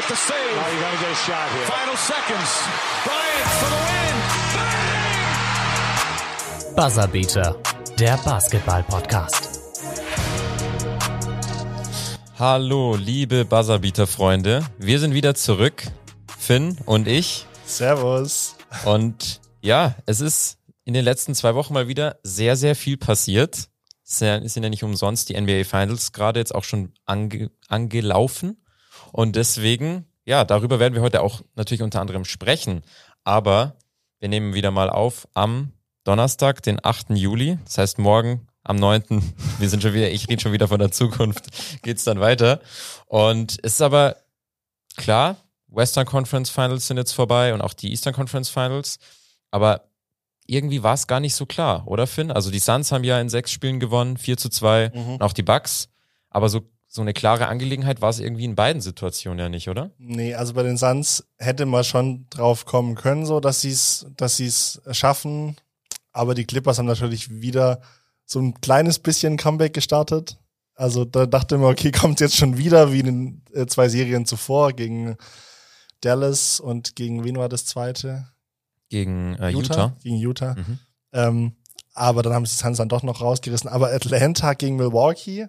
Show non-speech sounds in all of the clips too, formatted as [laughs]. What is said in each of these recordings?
with the save. Oh, you got to get a shot here. Final seconds. Bryant for the win. Bang! Buzzerbeater, der Basketball-Podcast. Hallo, liebe Buzzerbeater-Freunde. Wir sind wieder zurück. Finn und ich. Servus. Und ja, es ist in den letzten zwei Wochen mal wieder sehr, sehr viel passiert. Es sind ja nicht umsonst die NBA Finals gerade jetzt auch schon ange angelaufen. Und deswegen, ja, darüber werden wir heute auch natürlich unter anderem sprechen. Aber wir nehmen wieder mal auf am Donnerstag, den 8. Juli. Das heißt, morgen am 9. [laughs] Wir sind schon wieder, ich rede schon wieder von der Zukunft, [laughs] geht's dann weiter. Und es ist aber klar, Western Conference Finals sind jetzt vorbei und auch die Eastern Conference Finals. Aber irgendwie war es gar nicht so klar, oder Finn? Also die Suns haben ja in sechs Spielen gewonnen, 4 zu 2, mhm. und auch die Bucks. Aber so, so eine klare Angelegenheit war es irgendwie in beiden Situationen ja nicht, oder? Nee, also bei den Suns hätte man schon drauf kommen können, so dass sie es, dass sie es schaffen. Aber die Clippers haben natürlich wieder so ein kleines bisschen Comeback gestartet. Also da dachte man, okay, [laughs] kommt jetzt schon wieder wie in den äh, zwei Serien zuvor gegen Dallas und gegen wen war das zweite? Gegen äh, Utah. Utah. Gegen Utah. Mhm. Ähm, aber dann haben sie die Suns dann doch noch rausgerissen. Aber Atlanta gegen Milwaukee,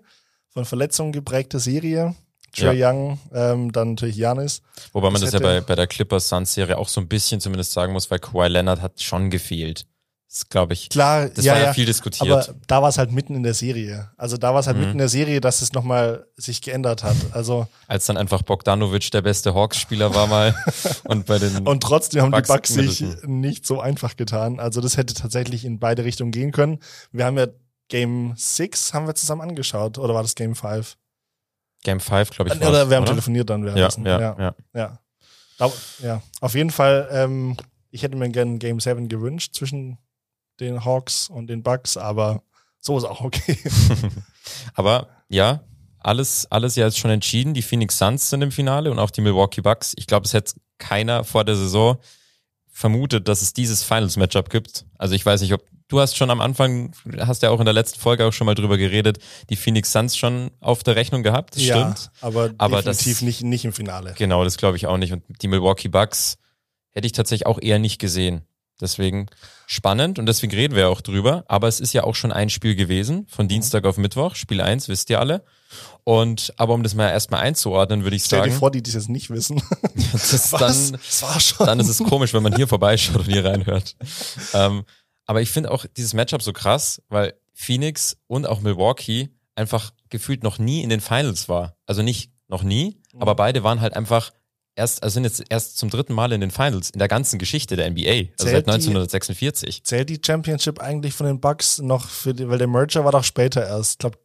von Verletzungen geprägte Serie. Trey ja. Young, ähm, dann natürlich Janis. Wobei man das, das ja bei, bei der Clippers Suns Serie auch so ein bisschen zumindest sagen muss, weil Kawhi Leonard hat schon gefehlt. Das glaube ich. Klar, das ja, war ja, viel diskutiert. Aber da war es halt mitten in der Serie. Also da war es halt mhm. mitten in der Serie, dass es nochmal sich geändert hat. Also als dann einfach Bogdanovic der beste Hawks-Spieler war mal [laughs] und bei den und trotzdem haben Bucks die Bucks sich nicht so einfach getan. Also das hätte tatsächlich in beide Richtungen gehen können. Wir haben ja Game 6 haben wir zusammen angeschaut oder war das Game 5? Game 5, glaube ich. Oder wir haben oder? telefoniert dann währenddessen. Ja, ja, ja. ja. ja. ja. Auf jeden Fall, ähm, ich hätte mir gerne Game 7 gewünscht zwischen den Hawks und den Bucks, aber so ist auch okay. [laughs] aber ja, alles, alles ja jetzt schon entschieden. Die Phoenix Suns sind im Finale und auch die Milwaukee Bucks. Ich glaube, es hätte keiner vor der Saison vermutet, dass es dieses Finals-Matchup gibt. Also ich weiß nicht, ob du hast schon am Anfang, hast ja auch in der letzten Folge auch schon mal drüber geredet, die Phoenix Suns schon auf der Rechnung gehabt. Das ja, stimmt. Aber, aber definitiv das, nicht, nicht im Finale. Genau, das glaube ich auch nicht. Und die Milwaukee Bucks hätte ich tatsächlich auch eher nicht gesehen. Deswegen spannend und deswegen reden wir auch drüber. Aber es ist ja auch schon ein Spiel gewesen, von Dienstag auf Mittwoch. Spiel eins wisst ihr alle. Und aber um das mal erstmal einzuordnen, würde ich Stell sagen. Stell dir vor, die das jetzt nicht wissen. [laughs] das, [laughs] dann, das war schon. dann ist es komisch, wenn man hier vorbeischaut und hier reinhört. ähm, aber ich finde auch dieses Matchup so krass, weil Phoenix und auch Milwaukee einfach gefühlt noch nie in den Finals war. Also nicht noch nie, mhm. aber beide waren halt einfach erst, also sind jetzt erst zum dritten Mal in den Finals in der ganzen Geschichte der NBA, also zählt seit 1946. Die, zählt die Championship eigentlich von den Bucks noch für die, weil der Merger war doch später erst. Ich glaube,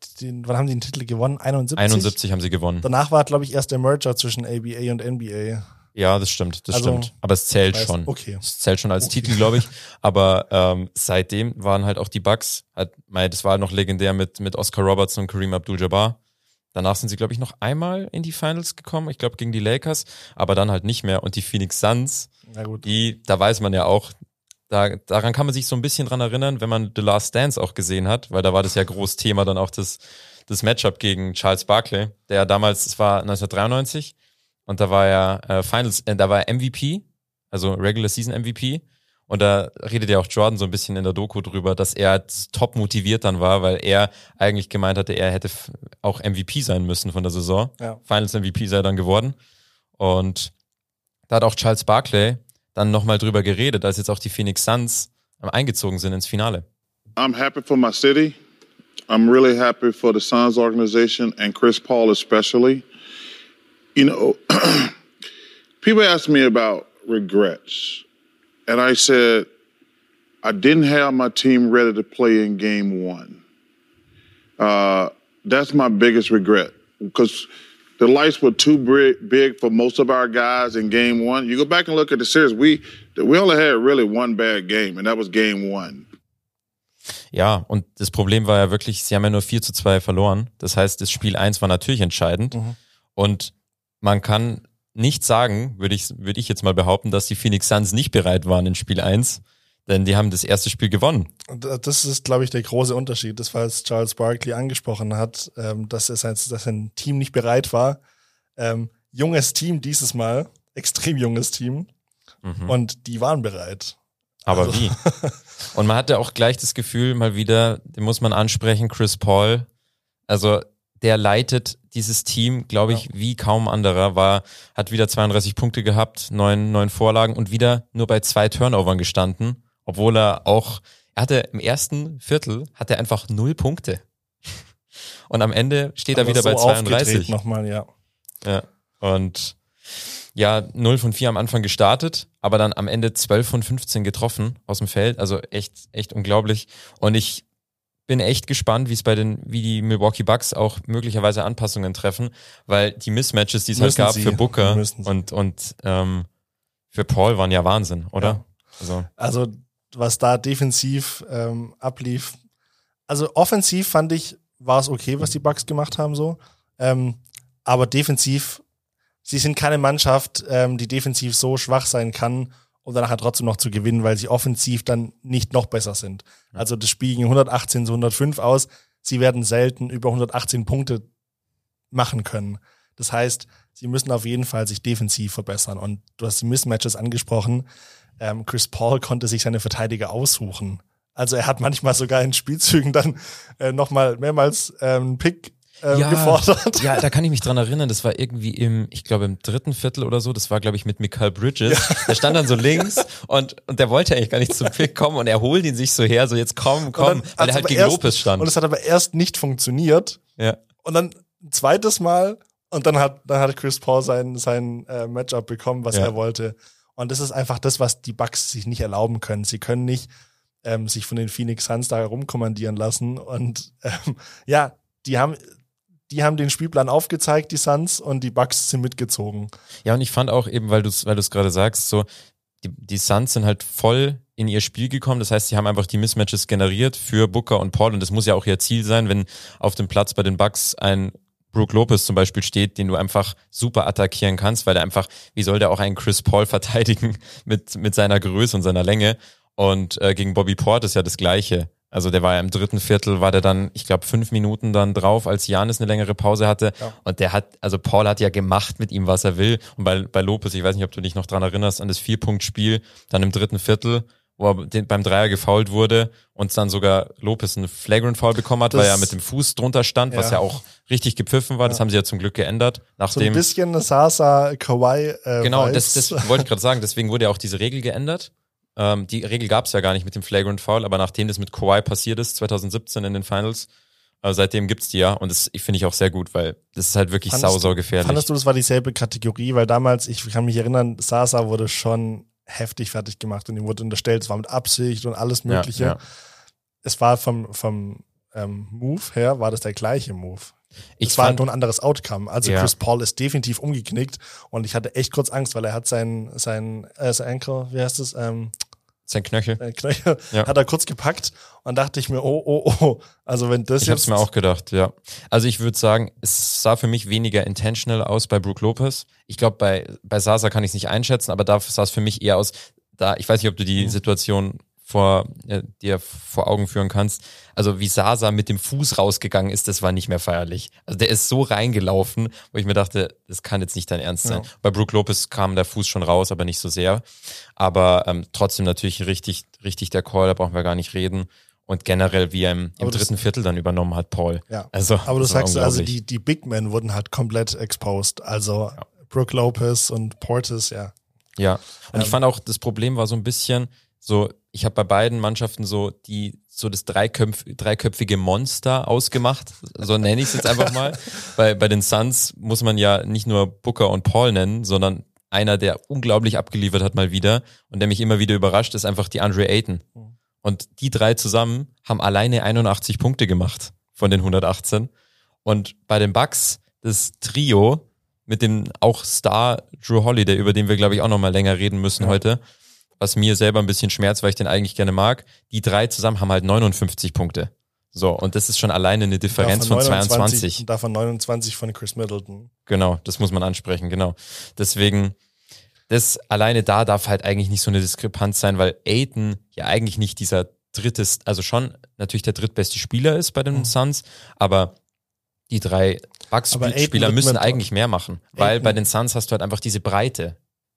wann haben die den Titel gewonnen? 71? 71 haben sie gewonnen. Danach war, glaube ich, erst der Merger zwischen ABA und NBA. Ja, das stimmt, das also, stimmt. Aber es zählt weiß, schon. Okay. Es zählt schon als okay. Titel, glaube ich. Aber ähm, seitdem waren halt auch die Bucks, halt, das war halt noch legendär mit, mit Oscar Robertson und Kareem Abdul-Jabbar. Danach sind sie, glaube ich, noch einmal in die Finals gekommen. Ich glaube, gegen die Lakers, aber dann halt nicht mehr. Und die Phoenix Suns, die, da weiß man ja auch, da, daran kann man sich so ein bisschen dran erinnern, wenn man The Last Dance auch gesehen hat, weil da war das ja groß Thema dann auch das, das Matchup gegen Charles Barkley, der damals, es war 1993 und da war er äh, Finals, äh, da war er MVP, also Regular Season MVP und da redet ja auch Jordan so ein bisschen in der Doku drüber, dass er top motiviert dann war, weil er eigentlich gemeint hatte, er hätte auch MVP sein müssen von der Saison. Ja. Finals MVP sei dann geworden. Und da hat auch Charles Barkley dann nochmal drüber geredet, als jetzt auch die Phoenix Suns eingezogen sind ins Finale. I'm happy for my city. I'm really happy for the Suns organization and Chris Paul especially. You know, [clears throat] people ask me about regrets. And I said, I didn't have my team ready to play in game one. Uh, that's my biggest regret because the lights were too big for most of our guys in game one. You go back and look at the series, we, we only had really one bad game, and that was game one. Ja, und das Problem war ja wirklich, sie haben ja nur 4 zu 2 verloren. Das heißt, das Spiel 1 war natürlich entscheidend. Mhm. Und man kann nicht sagen, würde ich, würde ich jetzt mal behaupten, dass die Phoenix Suns nicht bereit waren in Spiel 1. Denn die haben das erste Spiel gewonnen. Das ist, glaube ich, der große Unterschied. Das, was Charles Barkley angesprochen hat, ähm, dass, es ein, dass sein Team nicht bereit war. Ähm, junges Team dieses Mal, extrem junges Team. Mhm. Und die waren bereit. Aber Also- wie? [laughs] Und man hatte auch gleich das Gefühl, mal wieder, den muss man ansprechen, Chris Paul. Also der leitet dieses Team, glaube ich, wie kaum anderer. War, hat wieder 32 Punkte gehabt, neun, neun Vorlagen und wieder nur bei zwei Turnovern gestanden, obwohl er auch, er hatte im ersten Viertel hat er einfach null Punkte. [laughs] Und am Ende steht er Aber wieder so bei aufgedreht 32. Nochmal, ja. Ja. Und ja, 0 von 4 am Anfang gestartet, aber dann am Ende 12 von 15 getroffen aus dem Feld. Also echt, echt unglaublich. Und ich bin echt gespannt, wie es bei den, wie die Milwaukee Bucks auch möglicherweise Anpassungen treffen, weil die Mismatches, die es halt gab sie. für Booker und, und ähm, für Paul waren ja Wahnsinn, oder? Ja. Also, Also, was da defensiv ähm, ablief. Also, offensiv fand ich, war es okay, was die Bucks gemacht haben, so. Ähm, aber defensiv, sie sind keine Mannschaft, ähm, die defensiv so schwach sein kann, um danach halt trotzdem noch zu gewinnen, weil sie offensiv dann nicht noch besser sind. Also, das Spiel ging 118 zu 105 aus. Sie werden selten über 118 Punkte machen können. Das heißt, sie müssen auf jeden Fall sich defensiv verbessern. Und du hast die Mismatches angesprochen. Ähm, Chris Paul konnte sich seine Verteidiger aussuchen. Also er hat manchmal sogar in Spielzügen dann äh, nochmal mehrmals ähm, einen Pick ähm, gefordert. Ja, da kann ich mich dran erinnern, das war irgendwie im, ich glaube im dritten Viertel oder so, das war glaube ich mit Mikael Bridges. Der stand dann so links und, und der wollte eigentlich gar nicht zum Pick kommen und er holt ihn sich so her, so jetzt komm, komm, dann weil er halt gegen erst- Lopez stand. Und es hat aber erst nicht funktioniert. ja. Und dann ein zweites Mal und dann hat, dann hat Chris Paul sein, sein äh, Matchup bekommen, was Ja. er wollte. Und das ist einfach das, was die Bucks sich nicht erlauben können. Sie können nicht ähm, sich von den Phoenix Suns da herumkommandieren lassen. Und ähm, ja, die haben, die haben den Spielplan aufgezeigt, die Suns, und die Bucks sind mitgezogen. Ja, und ich fand auch eben, weil du es weil du's gerade sagst, so, die, die Suns sind halt voll in ihr Spiel gekommen. Das heißt, sie haben einfach die Mismatches generiert für Booker und Paul. Und das muss ja auch ihr Ziel sein, wenn auf dem Platz bei den Bucks ein Brook Lopez zum Beispiel steht, den du einfach super attackieren kannst, weil der einfach, wie soll der auch einen Chris Paul [laughs] verteidigen mit, mit seiner Größe und seiner Länge? Und äh, gegen Bobby Port ist ja das Gleiche. Also der war ja im dritten Viertel, war der dann, ich glaube, fünf Minuten dann drauf, als Janis eine längere Pause hatte. Und der hat, also Paul hat ja gemacht mit ihm, was er will. Und bei, bei Lopez, ich weiß nicht, ob du dich noch dran erinnerst, an das Vier-Punkt-Spiel, dann im dritten Viertel, wo er den, beim Dreier gefoult wurde und dann sogar Lopez einen Flagrant Foul bekommen hat, Das- weil er mit dem Fuß drunter stand, was Ja. ja auch richtig gepfiffen war. Das haben sie ja zum Glück geändert. So ein Nachdem, bisschen Sasa Kawhi. Äh, genau, das, das wollte ich gerade sagen. Deswegen wurde ja auch diese Regel geändert. Ähm, die Regel gab es ja gar nicht mit dem Flagrant Foul, aber nachdem das mit Kawhi passiert ist, 2017 in den Finals, äh, seitdem gibt's die ja. Und das finde ich auch sehr gut, weil das ist halt wirklich Fandest sau, sau du- gefährlich. Fandest du, das war dieselbe Kategorie? Weil damals, ich kann mich erinnern, Sasa wurde schon heftig fertig gemacht und ihm wurde unterstellt, es war mit Absicht und alles Ja, Mögliche. ja. Es war vom, vom ähm, Move her, war das der gleiche Move. Ich es war fand, nur ein anderes Outcome. Also Ja. Chris Paul ist definitiv umgeknickt und ich hatte echt kurz Angst, weil er hat sein, sein, äh, sein Ankle, wie heißt es, ähm, sein Knöchel. sein Knöchel, Ja. hat er kurz gepackt und dachte ich mir, oh, oh, oh. Also wenn das Ich jetzt es mir auch gedacht, ja. Also ich würde sagen, es sah für mich weniger intentional aus bei Brook Lopez. Ich glaube, bei, bei Sasa kann ich es nicht einschätzen, aber da sah es für mich eher aus, da, ich weiß nicht, ob du Mhm. die Situation vor äh, dir vor Augen führen kannst. Also wie Sasa mit dem Fuß rausgegangen ist, das war nicht mehr feierlich. Also der ist so reingelaufen, wo ich mir dachte, das kann jetzt nicht dein Ernst sein. Ja. Bei Brook Lopez kam der Fuß schon raus, aber nicht so sehr. Aber ähm, trotzdem natürlich richtig, richtig der Call, da brauchen wir gar nicht reden. Und generell, wie er im, im das- dritten Viertel dann übernommen hat, Paul. Ja. Also, Aber du sagst, also die, die Big Men wurden halt komplett exposed. Also Brooke Lopez und Portis, ja. Ja. Und Ähm. ich fand auch, das Problem war so ein bisschen so, ich habe bei beiden Mannschaften so die so das dreiköpf, dreiköpfige Monster ausgemacht, so nenne ich es jetzt einfach mal. bei, bei den Suns muss man ja nicht nur Booker und Paul nennen, sondern einer, der unglaublich abgeliefert hat mal wieder und der mich immer wieder überrascht, ist einfach die Andre Ayton. Und die drei zusammen haben alleine 81 Punkte gemacht von den 118. Und bei den Bucks, das Trio mit dem auch Star Drew Holiday, über den wir, glaube ich, auch nochmal länger reden müssen heute, was mir selber ein bisschen schmerzt, weil ich den eigentlich gerne mag. Die drei zusammen haben halt 59 Punkte. So, und das ist schon alleine eine Differenz von 22. und Davon 29 von Chris Middleton. Genau, das muss man ansprechen, genau. Deswegen, das alleine da darf halt eigentlich nicht so eine Diskrepanz sein, weil Aiton ja eigentlich nicht dieser drittes, also schon natürlich der drittbeste Spieler ist bei den Suns, aber die drei Bucks-Spieler Ayton müssen eigentlich mehr machen, weil bei den Suns hast du halt einfach diese Breite.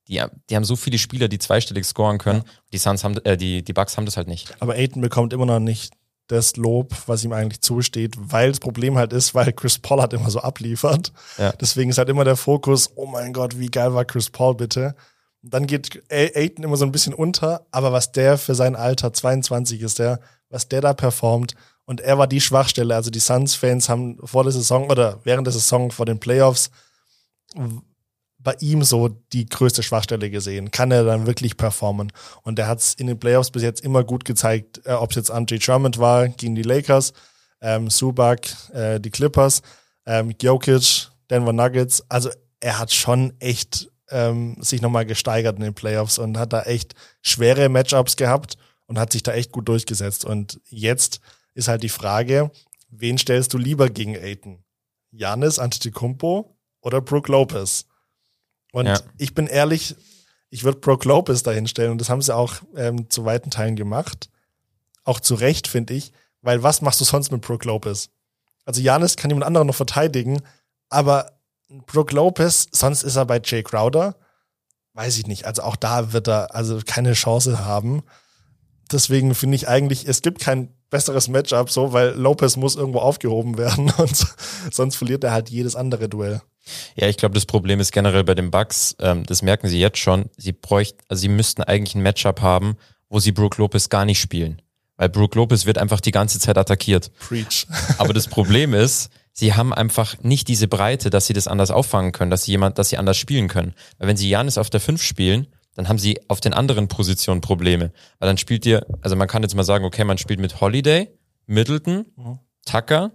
Die, die haben so viele Spieler, die zweistellig scoren können. Die Suns haben, äh, die, die Bucks haben das halt nicht. Aber Aiton bekommt immer noch nicht das Lob, was ihm eigentlich zusteht, weil das Problem halt ist, weil Chris Paul halt immer so abliefert. Ja. Deswegen ist halt immer der Fokus, oh mein Gott, wie geil war Chris Paul bitte. Und dann geht A- Aiton immer so ein bisschen unter, aber was der für sein Alter, 22 ist der, was der da performt, und er war die Schwachstelle. Also die Suns-Fans haben vor der Saison oder während der Saison vor den Playoffs bei ihm so die größte Schwachstelle gesehen. Kann er dann wirklich performen? Und er hat es in den Playoffs bis jetzt immer gut gezeigt, äh, ob es jetzt Andre Drummond war gegen die Lakers, ähm, Subak, äh, die Clippers, ähm, Jokic, Denver Nuggets. Also er hat schon echt ähm, sich nochmal gesteigert in den Playoffs und hat da echt schwere Matchups gehabt und hat sich da echt gut durchgesetzt. Und jetzt ist halt die Frage, wen stellst du lieber gegen Aiton? Janis Antetokounmpo oder Brook Lopez? Und Ja. ich bin ehrlich, ich würde Brook Lopez dahin stellen und das haben sie auch ähm, zu weiten Teilen gemacht. Auch zu Recht, finde ich, weil was machst du sonst mit Brook Lopez? Also Janis kann jemand anderen noch verteidigen, aber Brook Lopez, sonst ist er bei Jay Crowder, weiß ich nicht. Also auch da wird er also keine Chance haben. Deswegen finde ich eigentlich, es gibt kein besseres Matchup so, weil Lopez muss irgendwo aufgehoben [laughs] werden und sonst verliert er halt jedes andere Duell. Ja, ich glaube, das Problem ist generell bei den Bucks, ähm, das merken sie jetzt schon, sie bräuchten, also sie müssten eigentlich ein Matchup haben, wo sie Brook Lopez gar nicht spielen. Weil Brook Lopez wird einfach die ganze Zeit attackiert. Preach. [laughs] Aber das Problem ist, sie haben einfach nicht diese Breite, dass sie das anders auffangen können, dass sie jemand, dass sie anders spielen können. Weil wenn sie Janis auf der 5 spielen, dann haben sie auf den anderen Positionen Probleme. Weil dann spielt ihr, also man kann jetzt mal sagen, okay, man spielt mit Holiday, Middleton, Tucker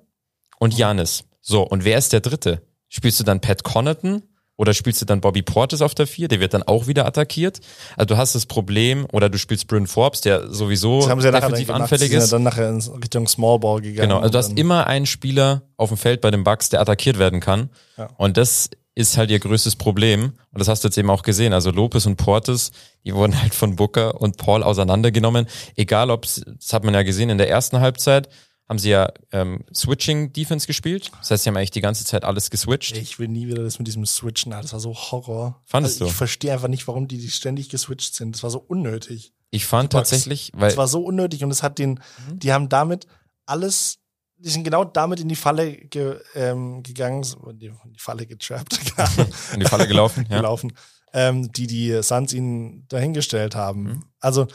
und Janis. So, und wer ist der dritte? Spielst du dann Pat Connaughton oder spielst du dann Bobby Portis auf der 4? Der wird dann auch wieder attackiert. Also du hast das Problem, oder du spielst Bryn Forbes, der sowieso Das haben sie ja defensiv gemacht. anfällig ist. ja dann nachher in Richtung Small Ball gegangen. Genau, also du hast immer einen Spieler auf dem Feld bei den Bucks, der attackiert werden kann. Ja. Und das ist halt ihr größtes Problem. Und das hast du jetzt eben auch gesehen. Also Lopez und Portis, die wurden halt von Booker und Paul auseinandergenommen. Egal ob das hat man ja gesehen in der ersten Halbzeit, haben sie ja ähm, Switching Defense gespielt. Das heißt, sie haben eigentlich die ganze Zeit alles geswitcht. Ich will nie wieder das mit diesem Switchen. Das war so Horror. Fandest also Ich du? verstehe einfach nicht, warum die, die ständig geswitcht sind. Das war so unnötig. Ich fand tatsächlich, weil Das war so unnötig und es hat den, Mhm. die haben damit alles, die sind genau damit in die Falle ge, ähm, gegangen, in die, in die Falle getrappt, [laughs] in die Falle gelaufen. ja. gelaufen, ähm, die die Suns ihnen dahingestellt haben. Mhm. Also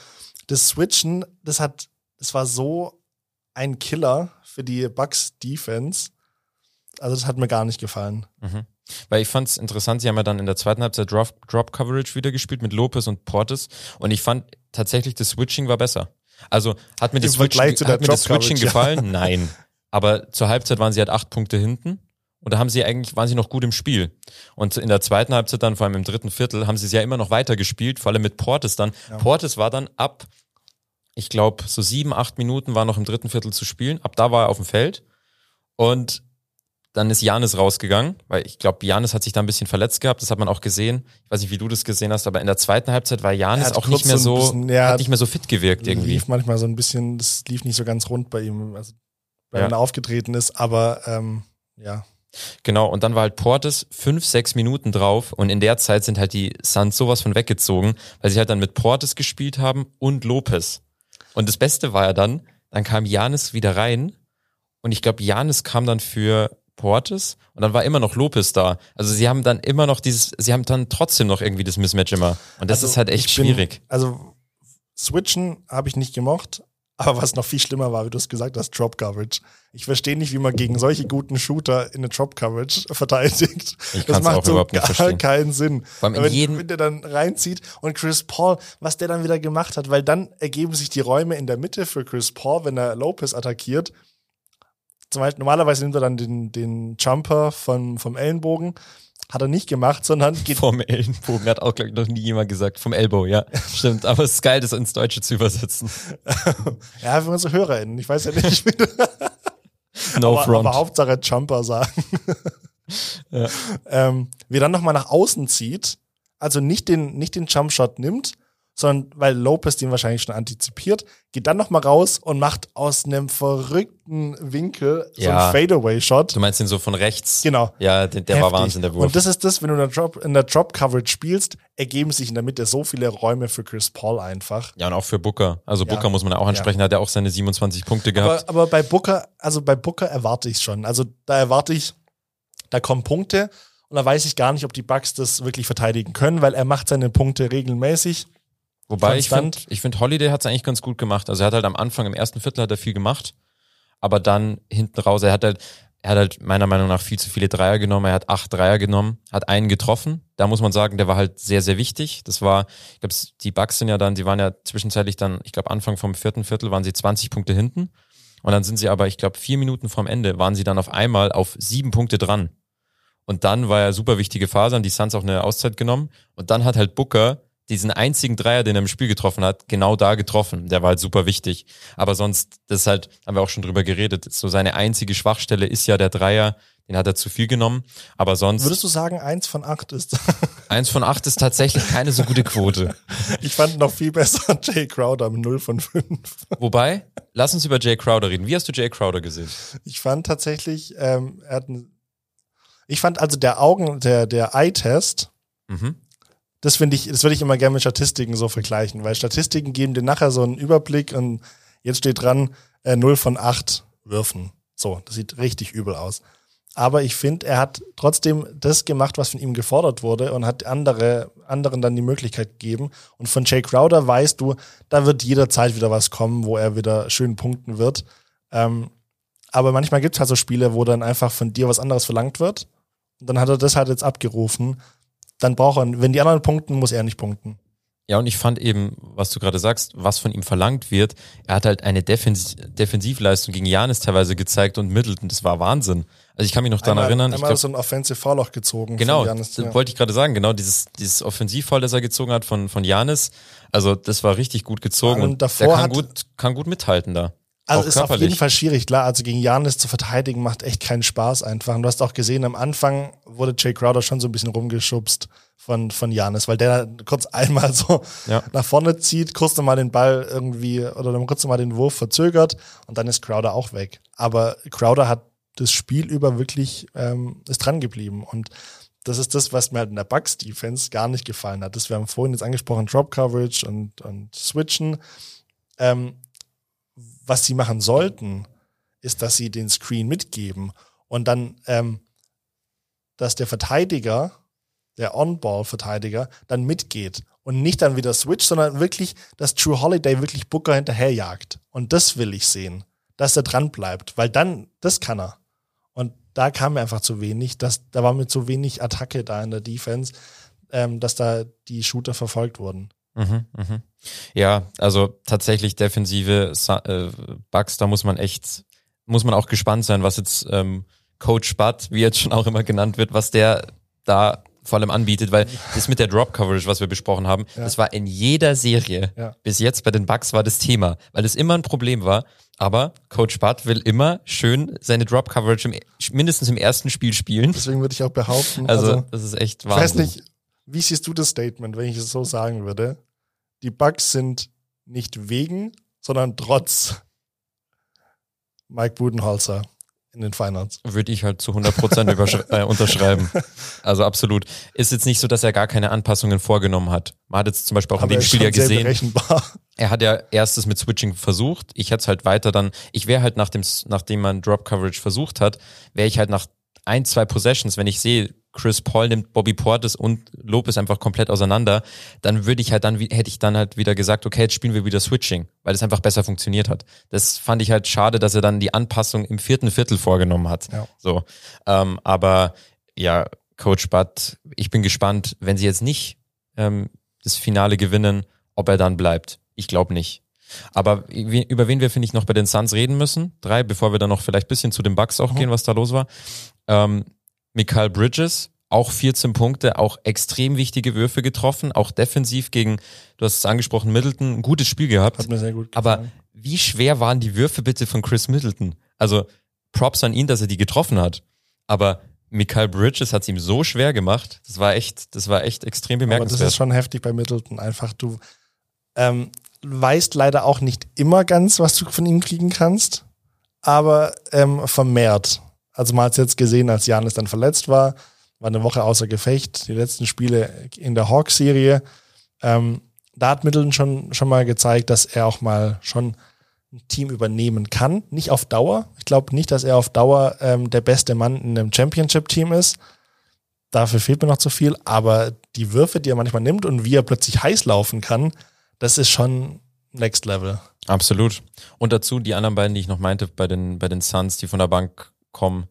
das Switchen, das hat, das war so ein Killer für die Bucks Defense. Also das hat mir gar nicht gefallen. Mhm. Weil ich fand es interessant, sie haben ja dann in der zweiten Halbzeit Drop, Drop Coverage wieder gespielt mit Lopez und Portis und ich fand tatsächlich das Switching war besser. Also hat mir das der hat mir das Switching Coverage, ja. gefallen? [laughs] Nein. Aber zur Halbzeit waren sie halt acht Punkte hinten und da haben sie eigentlich, waren sie noch gut im Spiel. Und in der zweiten Halbzeit dann, vor allem im dritten Viertel, haben sie es ja immer noch weiter gespielt, vor allem mit Portis dann. Portis war dann ab, ich glaube, so sieben, acht Minuten war noch im dritten Viertel zu spielen. Ab da war er auf dem Feld. Und dann ist Janis rausgegangen, weil ich glaube, Janis hat sich da ein bisschen verletzt gehabt. Das hat man auch gesehen. Ich weiß nicht, wie du das gesehen hast, aber in der zweiten Halbzeit war Janis auch nicht mehr so, bisschen- ja, hat nicht mehr so fit gewirkt irgendwie. Lief manchmal so ein bisschen, das lief nicht so ganz rund bei ihm, also wenn Ja. er aufgetreten ist, aber ähm, ja. Genau, und dann war halt Portis fünf, sechs Minuten drauf und in der Zeit sind halt die Suns sowas von weggezogen, weil sie halt dann mit Portis gespielt haben und Lopez. Und das Beste war ja dann, dann kam Janis wieder rein und ich glaube, Janis kam dann für Portis und dann war immer noch Lopez da. Also sie haben dann immer noch dieses, sie haben dann trotzdem noch irgendwie das Mismatch immer. Und das Also ist halt echt bin- schwierig. Also Switchen habe ich nicht gemocht, aber was noch viel schlimmer war, wie du es gesagt hast, Drop Coverage. Ich verstehe nicht, wie man gegen solche guten Shooter in eine Drop Coverage [laughs] verteidigt. Ich das macht auch so überhaupt nicht gar verstehen. keinen Sinn. Vor allem wenn, jedem- wenn der dann reinzieht und Chris Paul, was der dann wieder gemacht hat, weil dann ergeben sich die Räume in der Mitte für Chris Paul, wenn er Lopez attackiert. Zum Beispiel, normalerweise nimmt er dann den, den Jumper von, vom Ellenbogen. Hat er nicht gemacht, sondern [laughs] geht Vom Ellenbogen hat auch, glaube ich, noch nie jemand gesagt. Vom Elbow, ja. Stimmt. Aber es ist geil, das ins Deutsche zu übersetzen. [laughs] Ja, für unsere HörerInnen. Ich weiß ja nicht, wie du, No aber, front. aber Hauptsache Jumper sagen. [laughs] ähm, wie dann nochmal nach außen zieht, also nicht den, nicht den Jumpshot nimmt, sondern weil Lopez den wahrscheinlich schon antizipiert, geht dann nochmal raus und macht aus einem verrückten Winkel so Ja. einen Fadeaway-Shot. Du meinst den so von rechts? Genau. Ja, der, der war. Wahnsinn, der Wurf. Und das ist das, wenn du in der Drop, in der Drop Coverage spielst, ergeben sich in der Mitte so viele Räume für Chris Paul einfach. ja, und auch für Booker. Also Ja. Booker muss man auch ansprechen, hat er auch seine 27 Punkte gehabt. Aber, aber bei Booker, also bei Booker erwarte ich schon. Also da erwarte ich, da kommen Punkte und da weiß ich gar nicht, ob die Bucks das wirklich verteidigen können, weil er macht seine Punkte regelmäßig. Wobei ich konstant. finde, ich find, Holiday hat es eigentlich ganz gut gemacht. Also er hat halt am Anfang, im ersten Viertel hat er viel gemacht, aber dann hinten raus, er hat halt, er hat halt meiner Meinung nach viel zu viele Dreier genommen. Er hat acht Dreier genommen, hat einen getroffen. Da muss man sagen, der war halt sehr, sehr wichtig. Das war, ich glaube, die Bucks sind ja dann, die waren ja zwischenzeitlich dann, ich glaube, Anfang vom vierten Viertel waren sie 20 Punkte hinten. Und dann sind sie aber, ich glaube, vier Minuten vorm Ende waren sie dann auf einmal auf sieben Punkte dran. Und dann war ja super wichtige Phase, haben die Suns auch eine Auszeit genommen. Und dann hat halt Booker diesen einzigen Dreier, den er im Spiel getroffen hat, genau da getroffen. Der war halt super wichtig. Aber sonst, das ist halt, haben wir auch schon drüber geredet, so seine einzige Schwachstelle ist ja der Dreier. Den hat er zu viel genommen. Aber sonst, Würdest du sagen, eins von acht ist? [laughs] eins von acht ist tatsächlich keine so gute Quote. ich fand noch viel besser [laughs] Jay Crowder mit 0 von 5. Wobei, lass uns über Jay Crowder reden. Wie hast du Jay Crowder gesehen? Ich fand tatsächlich, ähm, er hat ein, ich fand also der Augen, der, der Eye-Test, Mhm. Das finde ich, das würde ich immer gerne mit Statistiken so vergleichen, weil Statistiken geben dir nachher so einen Überblick und jetzt steht dran, äh, 0 von 8 Würfen. So, das sieht richtig übel aus. Aber ich finde, er hat trotzdem das gemacht, was von ihm gefordert wurde und hat andere, anderen dann die Möglichkeit gegeben. Und von Jay Crowder weißt du, da wird jederzeit wieder was kommen, wo er wieder schön punkten wird. Ähm, aber manchmal gibt es halt so Spiele, wo dann einfach von dir was anderes verlangt wird. Und dann hat er das halt jetzt abgerufen. Dann braucht er, wenn die anderen punkten, muss er nicht punkten. Ja, und ich fand eben, was du gerade sagst, was von ihm verlangt wird, er hat halt eine Defens Defensivleistung gegen Janis teilweise gezeigt und Middleton, das war Wahnsinn. Also ich kann mich noch daran einmal, erinnern, ich Einmal glaub, so ein Offensive Foul auch gezogen. genau, Giannis, ja. wollte ich gerade sagen, genau, dieses, dieses Offensivfall, das er gezogen hat von, von Janis, also das war richtig gut gezogen Und und, davor der kann hat- gut, kann gut mithalten da. Also Auch ist auf körperlich. jeden Fall schwierig, klar. Also gegen Janis zu verteidigen macht echt keinen Spaß einfach. Und du hast auch gesehen, am Anfang wurde Jay Crowder schon so ein bisschen rumgeschubst von, von Janis, weil der kurz einmal so Ja. nach vorne zieht, kurz nochmal den Ball irgendwie oder dann kurz nochmal den Wurf verzögert und dann ist Crowder auch weg. Aber Crowder hat das Spiel über wirklich, ähm, ist dran geblieben und das ist das, was mir halt in der Bucks-Defense gar nicht gefallen hat. Das wir haben vorhin jetzt angesprochen, Drop-Coverage und, und Switchen. Ähm, was sie machen sollten, ist, dass sie den Screen mitgeben und dann, ähm, dass der Verteidiger, der On-Ball-Verteidiger, dann mitgeht und nicht dann wieder switcht, sondern wirklich, dass True Holiday wirklich Booker hinterherjagt. Und das will ich sehen, dass er dran bleibt, weil dann, das kann er. Und da kam mir einfach zu wenig, dass, da war mir zu wenig Attacke da in der Defense, ähm, dass da die Shooter verfolgt wurden. Mhm, mhm. Ja, also tatsächlich defensive äh, Bugs, da muss man echt, muss man auch gespannt sein, was jetzt ähm, Coach Bud, wie jetzt schon auch immer genannt wird, was der da vor allem anbietet, weil das mit der Drop Coverage, was wir besprochen haben, das war in jeder Serie Ja. bis jetzt bei den Bucks war das Thema, weil es immer ein Problem war. Aber Coach Bud will immer schön seine Drop Coverage im, mindestens im ersten Spiel spielen. Deswegen würde ich auch behaupten, Also, also das ist echt Ich weiß Wahnsinn. nicht, wie siehst du das Statement, wenn ich es so sagen würde? Die Bugs sind nicht wegen, sondern trotz Mike Budenholzer in den Finals. Würde ich halt zu 100 Prozent [laughs] äh, unterschreiben. Also absolut. Ist jetzt nicht so, dass er gar keine Anpassungen vorgenommen hat. Man hat jetzt zum Beispiel auch in Aber dem er ist Spiel ja gesehen, er hat ja erstes mit Switching versucht. Ich hätte es halt weiter dann, ich wäre halt nach dem, nachdem man Drop Coverage versucht hat, wäre ich halt nach ein, zwei Possessions, wenn ich sehe, Chris Paul nimmt Bobby Portis und Lopez einfach komplett auseinander, dann würde ich halt dann, hätte ich dann halt wieder gesagt, okay, jetzt spielen wir wieder Switching, weil es einfach besser funktioniert hat. Das fand ich halt schade, dass er dann die Anpassung im vierten Viertel vorgenommen hat. Ja. So, ähm, aber ja, Coach Bud, ich bin gespannt, wenn sie jetzt nicht ähm, das Finale gewinnen, ob er dann bleibt. Ich glaube nicht. Aber über wen wir, finde ich, noch bei den Suns reden müssen, drei, bevor wir dann noch vielleicht bisschen zu den Bucks auch gehen, was da los war. Ähm, Mikael Bridges, auch 14 Punkte, auch extrem wichtige Würfe getroffen, auch defensiv gegen, du hast es angesprochen, Middleton, ein gutes Spiel gehabt. Hat mir sehr gut Aber gefallen. wie schwer waren die Würfe bitte von Chris Middleton? Also Props an ihn, dass er die getroffen hat. Aber Mikael Bridges hat es ihm so schwer gemacht. Das war echt, das war echt extrem Aber das bemerkenswert. ist schon heftig bei Middleton. Einfach du, Ähm, weißt leider auch nicht immer ganz, was du von ihm kriegen kannst, aber ähm, vermehrt. Also man hat es jetzt gesehen, als Janis dann verletzt war, war eine Woche außer Gefecht, die letzten Spiele in der Hawks-Serie. Ähm, da hat Middleton schon, schon mal gezeigt, dass er auch mal schon ein Team übernehmen kann. Nicht auf Dauer. Ich glaube nicht, dass er auf Dauer ähm, der beste Mann in einem Championship-Team ist. Dafür fehlt mir noch zu viel. Aber die Würfe, die er manchmal nimmt und wie er plötzlich heiß laufen kann, das ist schon Next Level. Absolut. Und dazu die anderen beiden, die ich noch meinte, bei den, bei den Suns, die von der Bank kommen,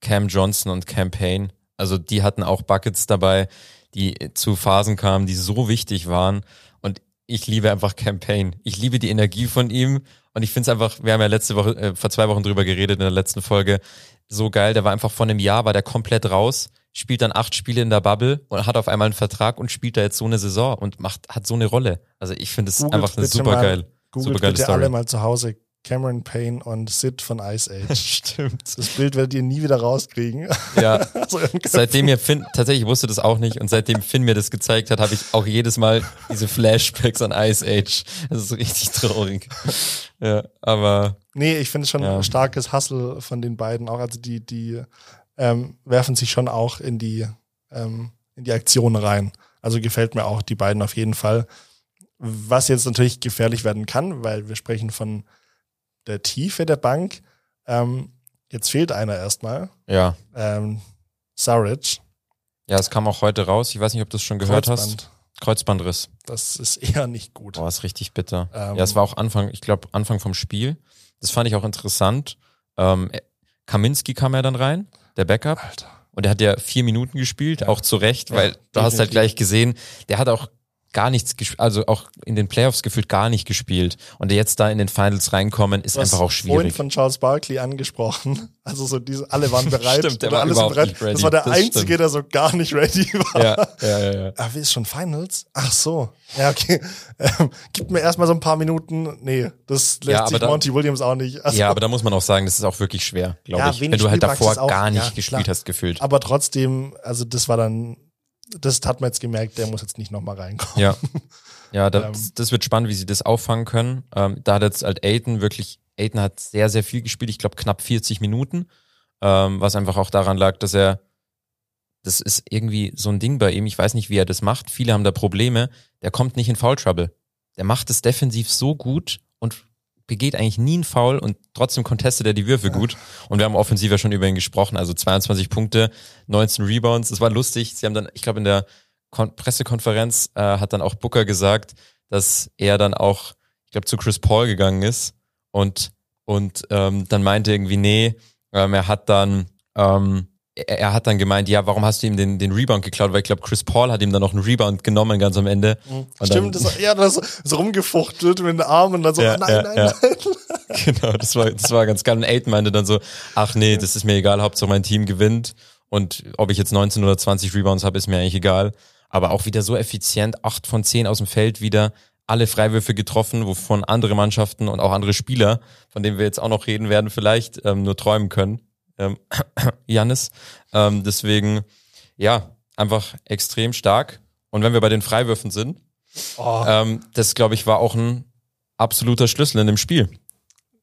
Cam Johnson und Cam Payne. Also die hatten auch Buckets dabei, die zu Phasen kamen, die so wichtig waren. Und ich liebe einfach Cam Payne. Ich liebe die Energie von ihm. Und ich finde es einfach, wir haben ja letzte Woche, äh, vor zwei Wochen drüber geredet in der letzten Folge, so geil. Der war einfach vor einem Jahr, war der komplett raus, spielt dann acht Spiele in der Bubble und hat auf einmal einen Vertrag und spielt da jetzt so eine Saison und macht, hat so eine Rolle. Also ich finde es einfach eine super geil. Googelt Super geile bitte Story. alle mal zu Hause Cameron Payne und Sid von Ice Age. [laughs] Stimmt. Das Bild werdet ihr nie wieder rauskriegen. Ja. [laughs] So. Seitdem mir Finn, tatsächlich ich wusste das auch nicht und seitdem Finn mir das gezeigt hat, habe ich auch jedes Mal diese Flashbacks an Ice Age. Das ist richtig traurig. Ja, aber Nee, ich finde es schon Ja. ein starkes Hustle von den beiden auch. Also die, die ähm, werfen sich schon auch in die, ähm, in die Aktion rein. Also gefällt mir auch die beiden auf jeden Fall. Was jetzt natürlich gefährlich werden kann, weil wir sprechen von der Tiefe der Bank. Ähm, jetzt fehlt einer erstmal. ja. Ähm, Saric. Ja, es kam auch heute raus. Ich weiß nicht, ob du es schon gehört hast. Kreuzband. Kreuzbandriss. Das ist [laughs] eher nicht gut. Boah, ist richtig bitter. Ähm, ja, es war auch Anfang, ich glaube, Anfang vom Spiel. Das fand ich auch interessant. Ähm, Kaminski kam ja dann rein, der Backup. Alter. Und der hat ja vier Minuten gespielt, auch zu Recht, weil du hast halt gleich gesehen, der hat auch gar nichts gespielt, also auch in den Playoffs gefühlt gar nicht gespielt. Und jetzt da in den Finals reinkommen, ist Du einfach auch vorhin schwierig. von Charles Barkley angesprochen. [laughs] Also so diese, alle waren [laughs] bereit. Stimmt, der war alle sind überhaupt bereit. Das war der Das Einzige, stimmt. der so gar nicht ready [laughs] war. Ja, ja, ja, ja. Wie ist schon Finals? Ach so. Ja, okay. Ähm, gib mir erstmal so ein paar Minuten. Nee, das lässt Ja, aber sich da- Monty Williams auch nicht. Also, Ja, aber da muss man auch sagen, das ist auch wirklich schwer, glaube Ja, ich. Wenn du halt davor auch. gar nicht Ja, gespielt klar. hast, gefühlt. aber trotzdem, also das war dann, das hat man jetzt gemerkt, der muss jetzt nicht nochmal reinkommen. Ja. [laughs] Ja, Ähm. das, das wird spannend, wie sie das auffangen können. Ähm, da hat jetzt halt Aiton wirklich, Aiton hat sehr, sehr viel gespielt, ich glaube knapp 40 Minuten, ähm, was einfach auch daran lag, dass er, das ist irgendwie so ein Ding bei ihm, ich weiß nicht, wie er das macht, viele haben da Probleme, der kommt nicht in Foul Trouble. Der macht es defensiv so gut begeht eigentlich nie einen Foul und trotzdem contestet er die Würfe gut. Und wir haben offensiv ja schon über ihn gesprochen, also 22 Punkte, 19 Rebounds, das war lustig. Sie haben dann, ich glaube, in der Kon Pressekonferenz äh, hat dann auch Booker gesagt, dass er dann auch, ich glaube, zu Chris Paul gegangen ist und, und ähm, dann meinte irgendwie, nee, ähm, er hat dann, ähm, er, hat dann gemeint, ja, warum hast du ihm den, den Rebound geklaut? Weil ich glaube, Chris Paul hat ihm dann noch einen Rebound genommen ganz am Ende. Und Stimmt, das ja, das so, rumgefuchtelt mit den Armen und dann so, Ja, ah, nein, ja, nein, ja. nein. [laughs] Genau, das war, das war ganz geil. Und Aiden meinte dann so, ach nee, das ist mir egal, Hauptsache mein Team gewinnt. Und ob ich jetzt 19 oder 20 Rebounds habe, ist mir eigentlich egal. Aber auch wieder so effizient, acht von zehn aus dem Feld wieder, alle Freiwürfe getroffen, wovon andere Mannschaften und auch andere Spieler, von denen wir jetzt auch noch reden werden, vielleicht ähm, nur träumen können. Ähm, [clears throat] Jannis. Ähm, deswegen, ja, einfach extrem stark. Und wenn wir bei den Freiwürfen sind, Oh, ähm, das glaube ich war auch ein absoluter Schlüssel in dem Spiel.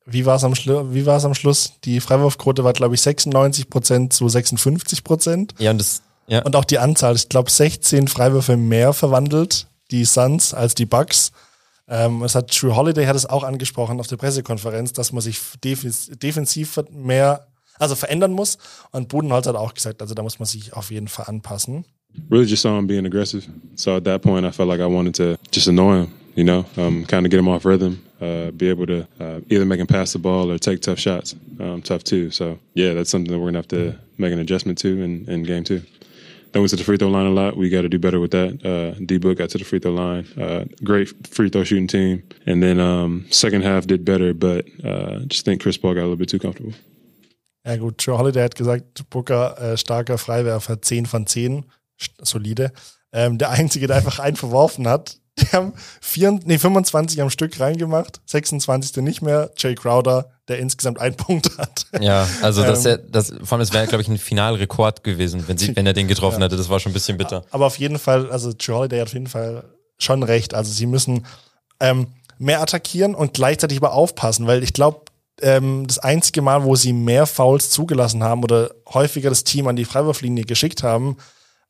wie war es am, Schlu wie am Schluss? Die Freiwurfquote war, glaube ich, 96 Prozent zu 56 Prozent. Ja, und das, ja, Und auch die Anzahl, ich glaube, 16 Freiwürfe mehr verwandelt, die Suns, als die Bucks. Ähm, es hat True Holiday hat es auch angesprochen auf der Pressekonferenz, dass man sich defens defensiv mehr, also verändern muss. Und Budenholzer hat auch gesagt, also da muss man sich auf jeden Fall anpassen. really just saw him being aggressive. So at that point, I felt like I wanted to just annoy him, you know, um, kind of get him off rhythm, uh, be able to uh, either make him pass the ball or take tough shots, um, tough too. So yeah, that's something that we're gonna have to make an adjustment to in, in game two. Then we to the free throw line a lot. We got to do better with that. Uh, D Book got to the free throw line. Uh, great free throw shooting team. And then um, second half did better, but uh, just think Chris Paul got a little bit too comfortable. Ja gut, True Holiday hat gesagt, Booker, äh, starker Freiwerfer, 10 von 10, st- solide. Ähm, der Einzige, der einfach einen verworfen hat, die haben vier, nee, 25 am Stück reingemacht, 26. nicht mehr. Jay Crowder, der insgesamt einen [laughs] Punkt hat. ja, also das, Ähm. das, vor allem, es wäre, glaube ich, ein Finalrekord gewesen, wenn, sie, wenn er den getroffen hätte. Das war schon ein bisschen bitter. Aber auf jeden Fall, also True Holiday hat auf jeden Fall schon recht. Also sie müssen ähm, mehr attackieren und gleichzeitig aber aufpassen, weil ich glaube, ähm, das einzige Mal, wo sie mehr Fouls zugelassen haben oder häufiger das Team an die Freiwurflinie geschickt haben,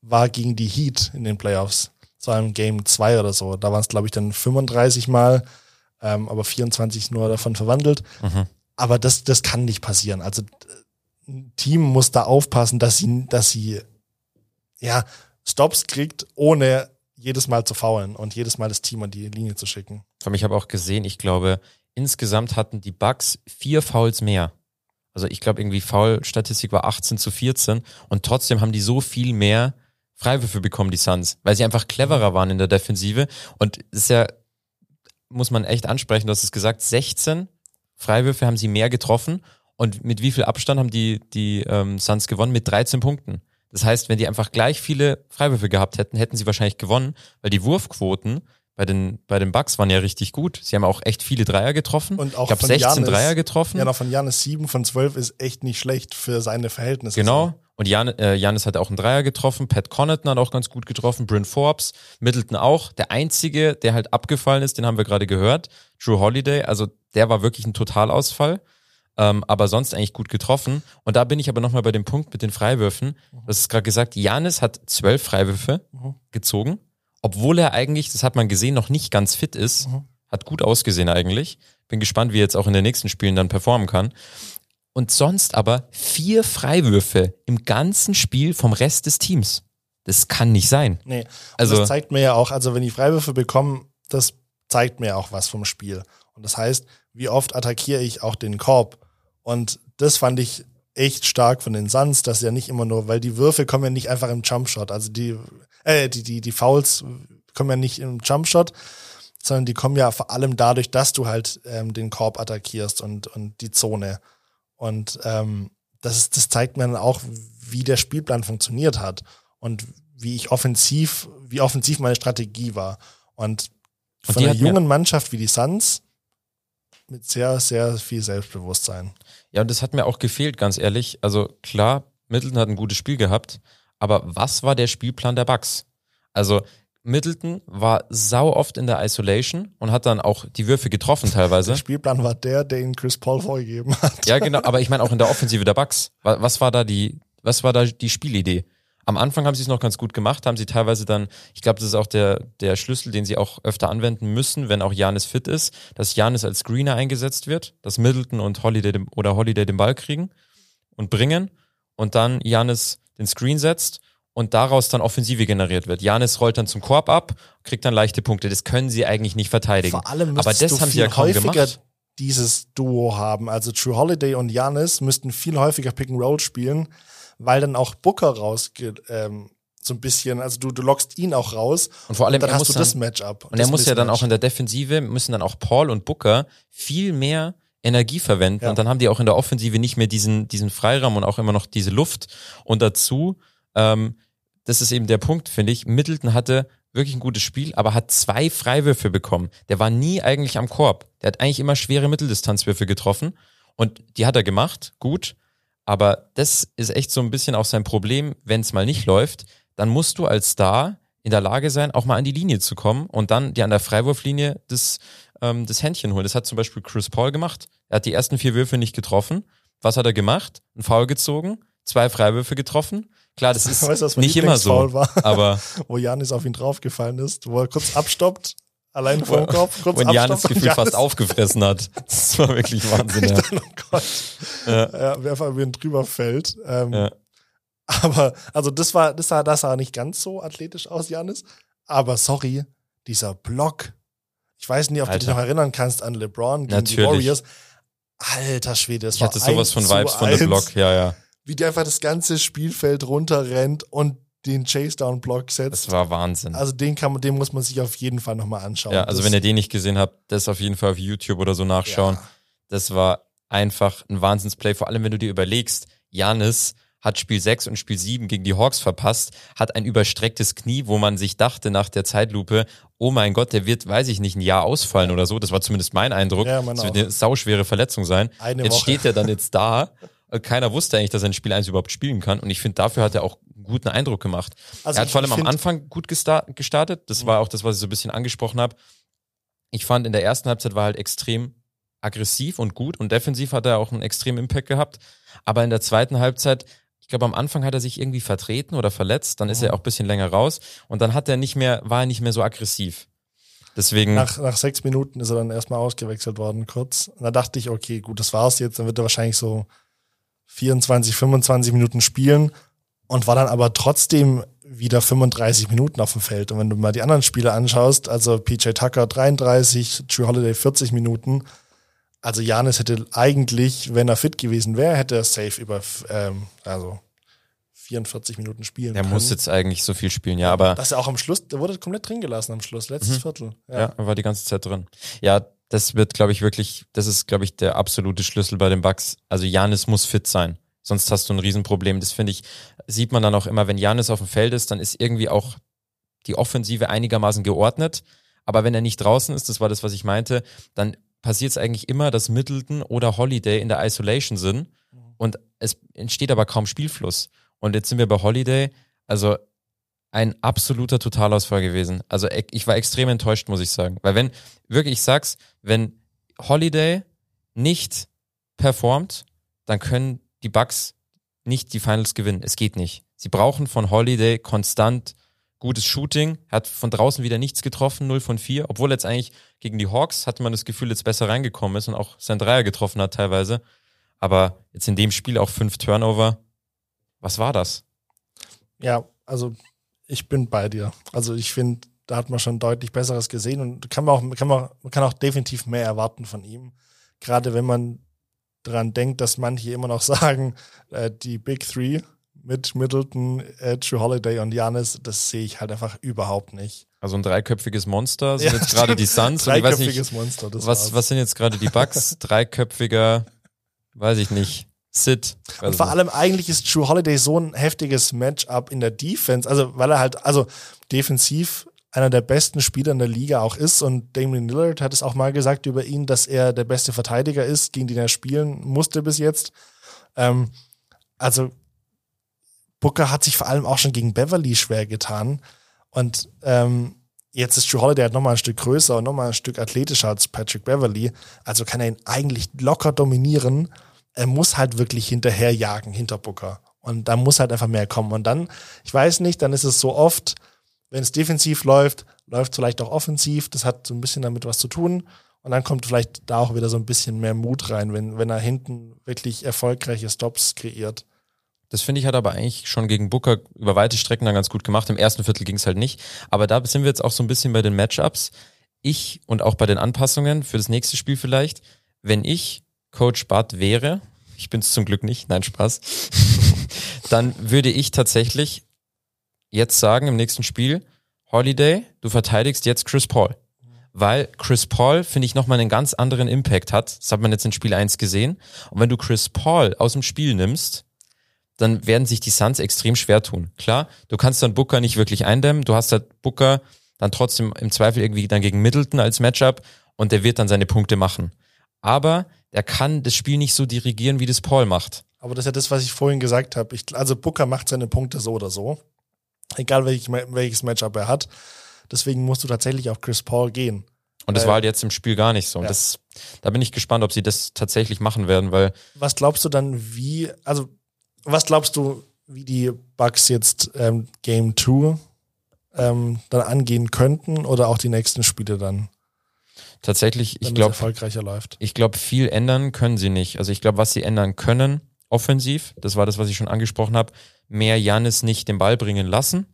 war gegen die Heat in den Playoffs. So im Game 2 oder so. Da waren es, glaube ich, dann 35 Mal, ähm, aber 24 nur davon verwandelt. Aber das, das kann nicht passieren. Also ein Team muss da aufpassen, dass sie, dass sie ja Stops kriegt, ohne jedes Mal zu faulen und jedes Mal das Team an die Linie zu schicken. Ich habe auch gesehen, ich glaube, insgesamt hatten die Bucks vier Fouls mehr. Also ich glaube, irgendwie Foul-Statistik war 18 zu 14 und trotzdem haben die so viel mehr Freiwürfe bekommen, die Suns, weil sie einfach cleverer waren in der Defensive. Und es ist ja, muss man echt ansprechen, du hast es gesagt, 16 Freiwürfe haben sie mehr getroffen und mit wie viel Abstand haben die, die ähm, Suns gewonnen? Mit 13 Punkten. Das heißt, wenn die einfach gleich viele Freiwürfe gehabt hätten, hätten sie wahrscheinlich gewonnen, weil die Wurfquoten bei den, bei den Bucks waren ja richtig gut. Sie haben auch echt viele Dreier getroffen. Und auch ich habe von 16 Giannis. Dreier getroffen. Ja, noch von Janis 7 von 12 ist echt nicht schlecht für seine Verhältnisse. Genau. Und Jan, äh, Janis hat auch einen Dreier getroffen, Pat Connaughton hat auch ganz gut getroffen, Bryn Forbes, Middleton auch. Der einzige, der halt abgefallen ist, den haben wir gerade gehört, Drew Holiday, also der war wirklich ein Totalausfall, ähm, aber sonst eigentlich gut getroffen. Und da bin ich aber nochmal bei dem Punkt mit den Freiwürfen. Du hast es gerade gesagt, Janis hat zwölf Freiwürfe gezogen, obwohl er eigentlich, das hat man gesehen, noch nicht ganz fit ist. Hat gut ausgesehen eigentlich. Bin gespannt, wie er jetzt auch in den nächsten Spielen dann performen kann. Und sonst aber vier Freiwürfe im ganzen Spiel vom Rest des Teams. Das kann nicht sein. Nee. Und Also- das zeigt mir ja auch, also wenn die Freiwürfe bekommen, das zeigt mir auch was vom Spiel. Und das heißt, wie oft attackiere ich auch den Korb? Und das fand ich echt stark von den Suns, dass ja nicht immer nur, weil die Würfe kommen ja nicht einfach im Jumpshot, also die, äh, die, die, die Fouls kommen ja nicht im Jumpshot, sondern die kommen ja vor allem dadurch, dass du halt ähm, den Korb attackierst und, und die Zone. Und ähm, das, ist, das zeigt mir dann auch, wie der Spielplan funktioniert hat und wie ich offensiv, wie offensiv meine Strategie war. Und Und von die einer jungen Mannschaft wie die Suns mit sehr, sehr viel Selbstbewusstsein. Ja, und das hat mir auch gefehlt, ganz ehrlich. Also klar, Middleton hat ein gutes Spiel gehabt, aber was war der Spielplan der Bucks? Also Middleton war sau oft in der Isolation und hat dann auch die Würfe getroffen teilweise. [laughs] Der Spielplan war der, den Chris Paul vorgegeben hat. Ja, genau, [laughs] aber ich meine auch in der Offensive der Bucks. Wa- Was war da die, was war da die Spielidee? Am Anfang haben sie es noch ganz gut gemacht, haben sie teilweise dann, ich glaube, das ist auch der, der Schlüssel, den sie auch öfter anwenden müssen, wenn auch Janis fit ist, dass Janis als Screener eingesetzt wird, dass Middleton und Holiday dem, oder Holiday den Ball kriegen und bringen und dann Janis den Screen setzt und daraus dann Offensive generiert wird. Janis rollt dann zum Korb ab, kriegt dann leichte Punkte. Das können sie eigentlich nicht verteidigen. Vor allem Aber das du haben sie ja kaum häufiger gemacht. dieses Duo haben. Also True Holiday und Janis müssten viel häufiger Pick and Roll spielen, weil dann auch Booker rausgeht, ähm, so ein bisschen, also du, du lockst ihn auch raus Und vor allem, dann er hast du dann- das Matchup. Und er das muss ja dann auch in der Defensive, müssen dann auch Paul und Booker viel mehr Energie verwenden. Ja. Und dann haben die auch in der Offensive nicht mehr diesen, diesen Freiraum und auch immer noch diese Luft. Und dazu, ähm, das ist eben der Punkt, finde ich, Middleton hatte wirklich ein gutes Spiel, aber hat zwei Freiwürfe bekommen. Der war nie eigentlich am Korb. Der hat eigentlich immer schwere Mitteldistanzwürfe getroffen. Und die hat er gemacht, gut. Aber das ist echt so ein bisschen auch sein Problem, wenn es mal nicht läuft, dann musst du als Star in der Lage sein, auch mal an die Linie zu kommen und dann dir an der Freiwurflinie das, ähm, das Händchen holen. Das hat zum Beispiel Chris Paul gemacht. Er hat die ersten vier Würfe nicht getroffen. Was hat er gemacht? Ein Foul gezogen, zwei Freiwürfe getroffen. Klar, das [laughs] ist Weißt was nicht immer so, war? aber [laughs] wo Janis auf ihn draufgefallen ist, wo er kurz abstoppt, allein vor dem Kopf, kurz und Janis Gefühl fast Giannis aufgefressen hat. Das war wirklich [laughs] Wahnsinn. Ja. oh Gott, ja. wer einfach über ihn drüber fällt. Ähm, Ja. Aber, also das war, das sah, das sah nicht ganz so athletisch aus, Janis. Aber sorry, dieser Block. Ich weiß nicht, ob du dich Alter. noch erinnern kannst an LeBron gegen die Natürlich. Warriors. Alter Schwede, das Ich war hatte sowas von 1 zu Vibes von 1, Block, ja, ja. Wie die einfach das ganze Spielfeld runterrennt und den Chase-Down-Block setzt. Das war Wahnsinn. Also den kann man, den muss man sich auf jeden Fall nochmal anschauen. Ja, also Das- wenn ihr den nicht gesehen habt, das auf jeden Fall auf YouTube oder so nachschauen. Ja. Das war einfach ein Wahnsinnsplay, vor allem wenn du dir überlegst, Janis hat Spiel 6 und Spiel 7 gegen die Hawks verpasst, hat ein überstrecktes Knie, wo man sich dachte nach der Zeitlupe, oh mein Gott, der wird, weiß ich nicht, ein Jahr ausfallen oder so. Das war zumindest mein Eindruck. Ja, das wird auch. eine sauschwere Verletzung sein. Eine jetzt Woche. steht er dann jetzt da. Keiner wusste eigentlich, dass er in Spiel 1 überhaupt spielen kann. Und ich finde, dafür hat er auch einen guten Eindruck gemacht. Also er hat vor allem am Anfang gut gesta- gestartet. Das war auch das, was ich so ein bisschen angesprochen habe. Ich fand, in der ersten Halbzeit war er halt extrem aggressiv und gut und defensiv hat er auch einen extremen Impact gehabt. Aber in der zweiten Halbzeit, ich glaube, am Anfang hat er sich irgendwie vertreten oder verletzt, dann ist er auch ein bisschen länger raus und dann hat er nicht mehr, war er nicht mehr so aggressiv. Deswegen. Nach, nach sechs Minuten ist er dann erstmal ausgewechselt worden, kurz. Und da dachte ich, okay, gut, das war's jetzt. Dann wird er wahrscheinlich so 24, 25 Minuten spielen und war dann aber trotzdem wieder 35 Minuten auf dem Feld. Und wenn du mal die anderen Spiele anschaust, also PJ Tucker 33, Drew Holiday 40 Minuten, also Janis hätte eigentlich, wenn er fit gewesen wäre, hätte er safe über ähm, also 44 Minuten spielen der können. muss jetzt eigentlich so viel spielen, ja, aber Dass er auch am Schluss, der wurde komplett drin gelassen am Schluss, letztes Viertel. ja, er war die ganze Zeit drin. Ja, das wird, glaube ich, wirklich, das ist, glaube ich, der absolute Schlüssel bei den Bucks. Also Janis muss fit sein. Sonst hast du ein Riesenproblem. Das finde ich, sieht man dann auch immer, wenn Janis auf dem Feld ist, dann ist irgendwie auch die Offensive einigermaßen geordnet. Aber wenn er nicht draußen ist, das war das, was ich meinte, dann passiert es eigentlich immer, dass Middleton oder Holiday in der Isolation sind und es entsteht aber kaum Spielfluss. Und jetzt sind wir bei Holiday, also ein absoluter Totalausfall gewesen. Also e- ich war extrem enttäuscht, muss ich sagen. Weil wenn, wirklich, ich sag's, wenn Holiday nicht performt, dann können die Bucks nicht die Finals gewinnen. Es geht nicht. Sie brauchen von Holiday konstant gutes Shooting, hat von draußen wieder nichts getroffen, 0 von 4, obwohl jetzt eigentlich gegen die Hawks hatte man das Gefühl, jetzt besser reingekommen ist und auch sein Dreier getroffen hat teilweise. Aber jetzt in dem Spiel auch fünf Turnover. Was war das? Ja, also ich bin bei dir. Also ich finde, da hat man schon deutlich Besseres gesehen und kann man auch, kann man, man kann auch definitiv mehr erwarten von ihm. Gerade wenn man dran denkt, dass manche immer noch [laughs] sagen, äh, die Big Three mit Middleton, äh, Drew Holiday und Janis, das sehe ich halt einfach überhaupt nicht. Also ein dreiköpfiges Monster sind Ja, jetzt gerade die Suns. Dreiköpfiges nicht, Monster, das was, war's. was sind jetzt gerade die Bucks? [laughs] Dreiköpfiger, weiß ich nicht. Sid. Und vor allem eigentlich ist Drew Holiday so ein heftiges Matchup in der Defense, also weil er halt, also defensiv einer der besten Spieler in der Liga auch ist und Damian Lillard hat es auch mal gesagt über ihn, dass er der beste Verteidiger ist, gegen den er spielen musste bis jetzt. Ähm, also Booker hat sich vor allem auch schon gegen Beverly schwer getan und ähm, jetzt ist Drew Holiday halt nochmal ein Stück größer und nochmal ein Stück athletischer als Patrick Beverly, also kann er ihn eigentlich locker dominieren er muss halt wirklich hinterherjagen hinter Booker. Und da muss halt einfach mehr kommen. Und dann, ich weiß nicht, dann ist es so oft, wenn es defensiv läuft, läuft es vielleicht auch offensiv. Das hat so ein bisschen damit was zu tun. Und dann kommt vielleicht da auch wieder so ein bisschen mehr Mut rein, wenn, wenn er hinten wirklich erfolgreiche Stops kreiert. Das finde ich hat aber eigentlich schon gegen Booker über weite Strecken dann ganz gut gemacht. Im ersten Viertel ging es halt nicht. Aber da sind wir jetzt auch so ein bisschen bei den Matchups. Ich und auch bei den Anpassungen für das nächste Spiel vielleicht, wenn ich Coach Bud wäre, ich bin es zum Glück nicht, nein, Spaß, [laughs] dann würde ich tatsächlich jetzt sagen im nächsten Spiel, Holiday, du verteidigst jetzt Chris Paul. Weil Chris Paul, finde ich, nochmal einen ganz anderen Impact hat. Das hat man jetzt in Spiel 1 gesehen. Und wenn du Chris Paul aus dem Spiel nimmst, dann werden sich die Suns extrem schwer tun. Klar, du kannst dann Booker nicht wirklich eindämmen. Du hast halt Booker dann trotzdem im Zweifel irgendwie dann gegen Middleton als Matchup und der wird dann seine Punkte machen. Aber der kann das Spiel nicht so dirigieren, wie das Paul macht. Aber das ist ja das, was ich vorhin gesagt habe. Ich, also Booker macht seine Punkte so oder so. Egal welch, welches Matchup er hat. Deswegen musst du tatsächlich auf Chris Paul gehen. Und das war halt jetzt im Spiel gar nicht so. Und ja. das, da bin ich gespannt, ob sie das tatsächlich machen werden, weil Was glaubst du dann, wie, also, was glaubst du, wie die Bucks jetzt ähm, Game 2 ähm, dann angehen könnten oder auch die nächsten Spiele dann, tatsächlich, ich glaube, erfolgreicher läuft? ich glaube, viel ändern können sie nicht. Also ich glaube, was sie ändern können, offensiv, das war das, was ich schon angesprochen habe, mehr Janis nicht den Ball bringen lassen,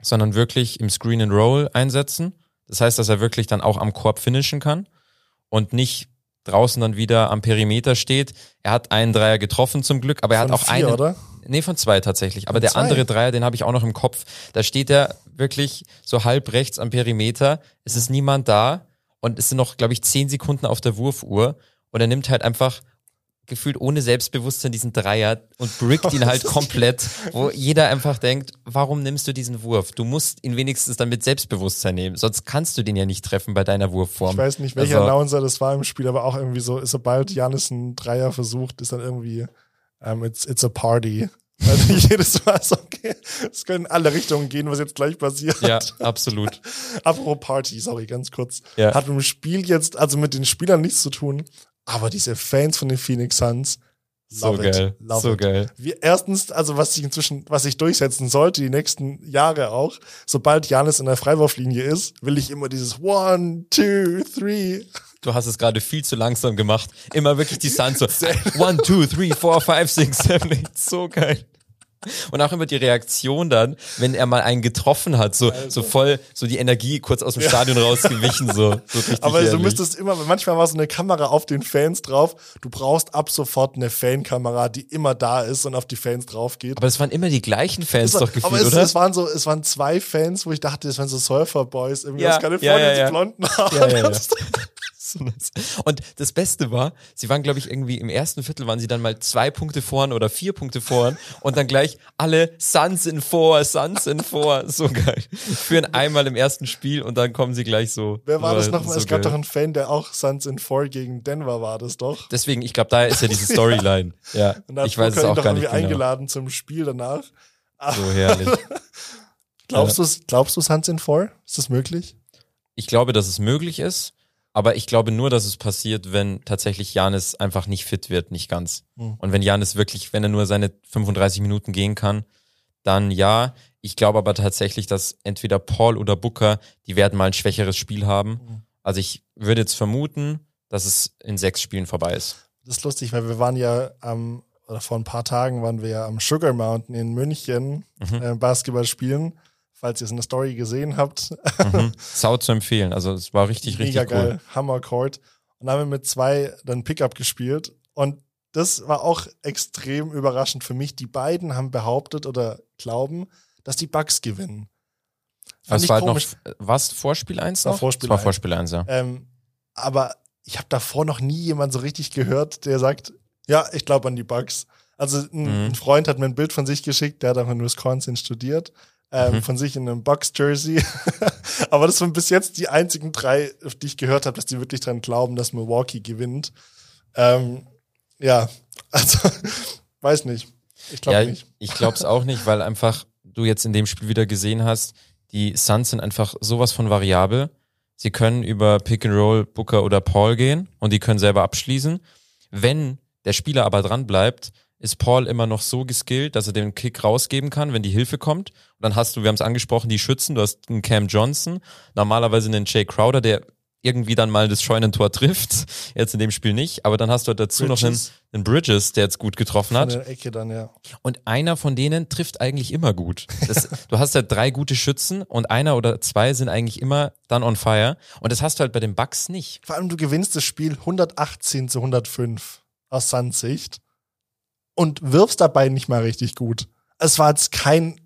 sondern wirklich im Screen and Roll einsetzen. Das heißt, dass er wirklich dann auch am Korb finishen kann und nicht draußen dann wieder am Perimeter steht. Er hat einen Dreier getroffen zum Glück, aber er Von hat auch vier, einen. oder? Nee, von zwei tatsächlich. Aber der zwei? andere Dreier, den habe ich auch noch im Kopf. Da steht er wirklich so halb rechts am Perimeter. Es ist niemand da und es sind noch, glaube ich, zehn Sekunden auf der Wurfuhr. Und er nimmt halt einfach gefühlt ohne Selbstbewusstsein diesen Dreier und brickt ihn halt [laughs] komplett, wo jeder einfach denkt, warum nimmst du diesen Wurf? Du musst ihn wenigstens dann mit Selbstbewusstsein nehmen, sonst kannst du den ja nicht treffen bei deiner Wurfform. Ich weiß nicht, welcher Also- Announcer das war im Spiel, aber auch irgendwie so, sobald Janis einen Dreier versucht, ist dann irgendwie, ähm, it's, it's a party. [laughs] Also jedes Mal so, okay, es können in alle Richtungen gehen, was jetzt gleich passiert. Ja, absolut. [laughs] Apropos Party, sorry, ganz kurz. Ja. Hat mit dem Spiel jetzt, also mit den Spielern nichts zu tun, aber diese Fans von den Phoenix Suns, So love it, geil. love So it. geil. Wir, erstens, also was sich inzwischen, was sich durchsetzen sollte, die nächsten Jahre auch, sobald Janis in der Freiwurflinie ist, will ich immer dieses One, Two, Three. Du hast es gerade viel zu langsam gemacht. Immer wirklich die Suns so [laughs] one, two, three, four, five, six, seven, eight. So geil. Und auch immer die Reaktion dann, wenn er mal einen getroffen hat, so, so voll, so die Energie kurz aus dem Stadion rausgewichen, so, so [laughs] Aber du ehrlich. müsstest immer, manchmal war so eine Kamera auf den Fans drauf. Du brauchst ab sofort eine Fankamera, die immer da ist und auf die Fans drauf geht. Aber es waren immer die gleichen Fans war- doch gefühlt, aber es, oder? es waren so, es waren zwei Fans, wo ich dachte, es wären so Surfer-Boys irgendwie Ja, aus Kalifornien, ja, ja, ja. die blonden Haare. Ja, ja, ja. [laughs] So nice. Und das Beste war, sie waren, glaube ich, irgendwie im ersten Viertel waren sie dann mal zwei Punkte vorn oder vier Punkte vorn und dann gleich alle Suns in vor, Suns in vor. So geil. Führen einmal im ersten Spiel und dann kommen sie gleich so. Wer war das so nochmal? es gab geil. doch einen Fan, der auch Suns in 4 gegen Denver war, das doch. Deswegen, ich glaube, daher ist ja diese [laughs] Storyline. Ja, da hat ich weiß es auch gar nicht genau. eingeladen zum Spiel danach. So herrlich. [laughs] Glaubst du, glaubst du Suns in 4? Ist das möglich? Ich glaube, dass es möglich ist, aber ich glaube nur, dass es passiert, wenn tatsächlich Janis einfach nicht fit wird, nicht ganz. Hm. Und wenn Janis wirklich, wenn er nur seine 35 Minuten gehen kann, dann ja. Ich glaube aber tatsächlich, dass entweder Paul oder Booker, die werden mal ein schwächeres Spiel haben. Hm. Also ich würde jetzt vermuten, dass es in sechs Spielen vorbei ist. Das ist lustig, weil wir waren ja am, oder vor ein paar Tagen waren wir ja am Sugar Mountain in München Mhm. äh, Basketball spielen. Falls ihr es in der Story gesehen habt. Mhm. [laughs] Sau zu empfehlen. Also es war richtig, Mega richtig cool. geil. Hammer Court. Und dann haben wir mit zwei dann Pickup gespielt. Und das war auch extrem überraschend für mich. Die beiden haben behauptet oder glauben, dass die Bucks gewinnen. Fand Was ich war halt noch, komisch. was Vorspiel 1 War noch? Vorspiel Das war. Vorspiel 1, ja. Ähm, aber ich habe davor noch nie jemand so richtig gehört, der sagt, ja, ich glaube an die Bugs. Also ein, Mhm. ein Freund hat mir ein Bild von sich geschickt, der hat auch in Wisconsin studiert, ähm, Mhm. von sich in einem Bucks-Jersey. [laughs] aber das waren bis jetzt die einzigen drei, die ich gehört habe, dass die wirklich dran glauben, dass Milwaukee gewinnt. Ähm, ja, [laughs] also weiß nicht. Ich glaube ja, nicht. ich glaube es auch nicht, weil einfach du jetzt in dem Spiel wieder gesehen hast, die Suns sind einfach sowas von variabel. Sie können über Pick and Roll, Booker oder Paul gehen und die können selber abschließen. Wenn der Spieler aber dran bleibt, ist Paul immer noch so geskillt, dass er den Kick rausgeben kann, wenn die Hilfe kommt. Und dann hast du, wir haben es angesprochen, die Schützen. Du hast einen Cam Johnson, normalerweise einen Jay Crowder, der irgendwie dann mal das Scheunentor [laughs] trifft. Jetzt in dem Spiel nicht. Aber dann hast du halt dazu noch einen, Bridges. einen Bridges, der jetzt gut getroffen Von hat. der Ecke dann, ja. Und einer von denen trifft eigentlich immer gut. Das, du hast halt drei gute Schützen und einer oder zwei sind eigentlich immer dann on fire. Und das hast du halt bei den Bucks nicht. Vor allem, du gewinnst das Spiel 118 zu 105 aus Suns Sicht und wirfst dabei nicht mal richtig gut. Es war jetzt kein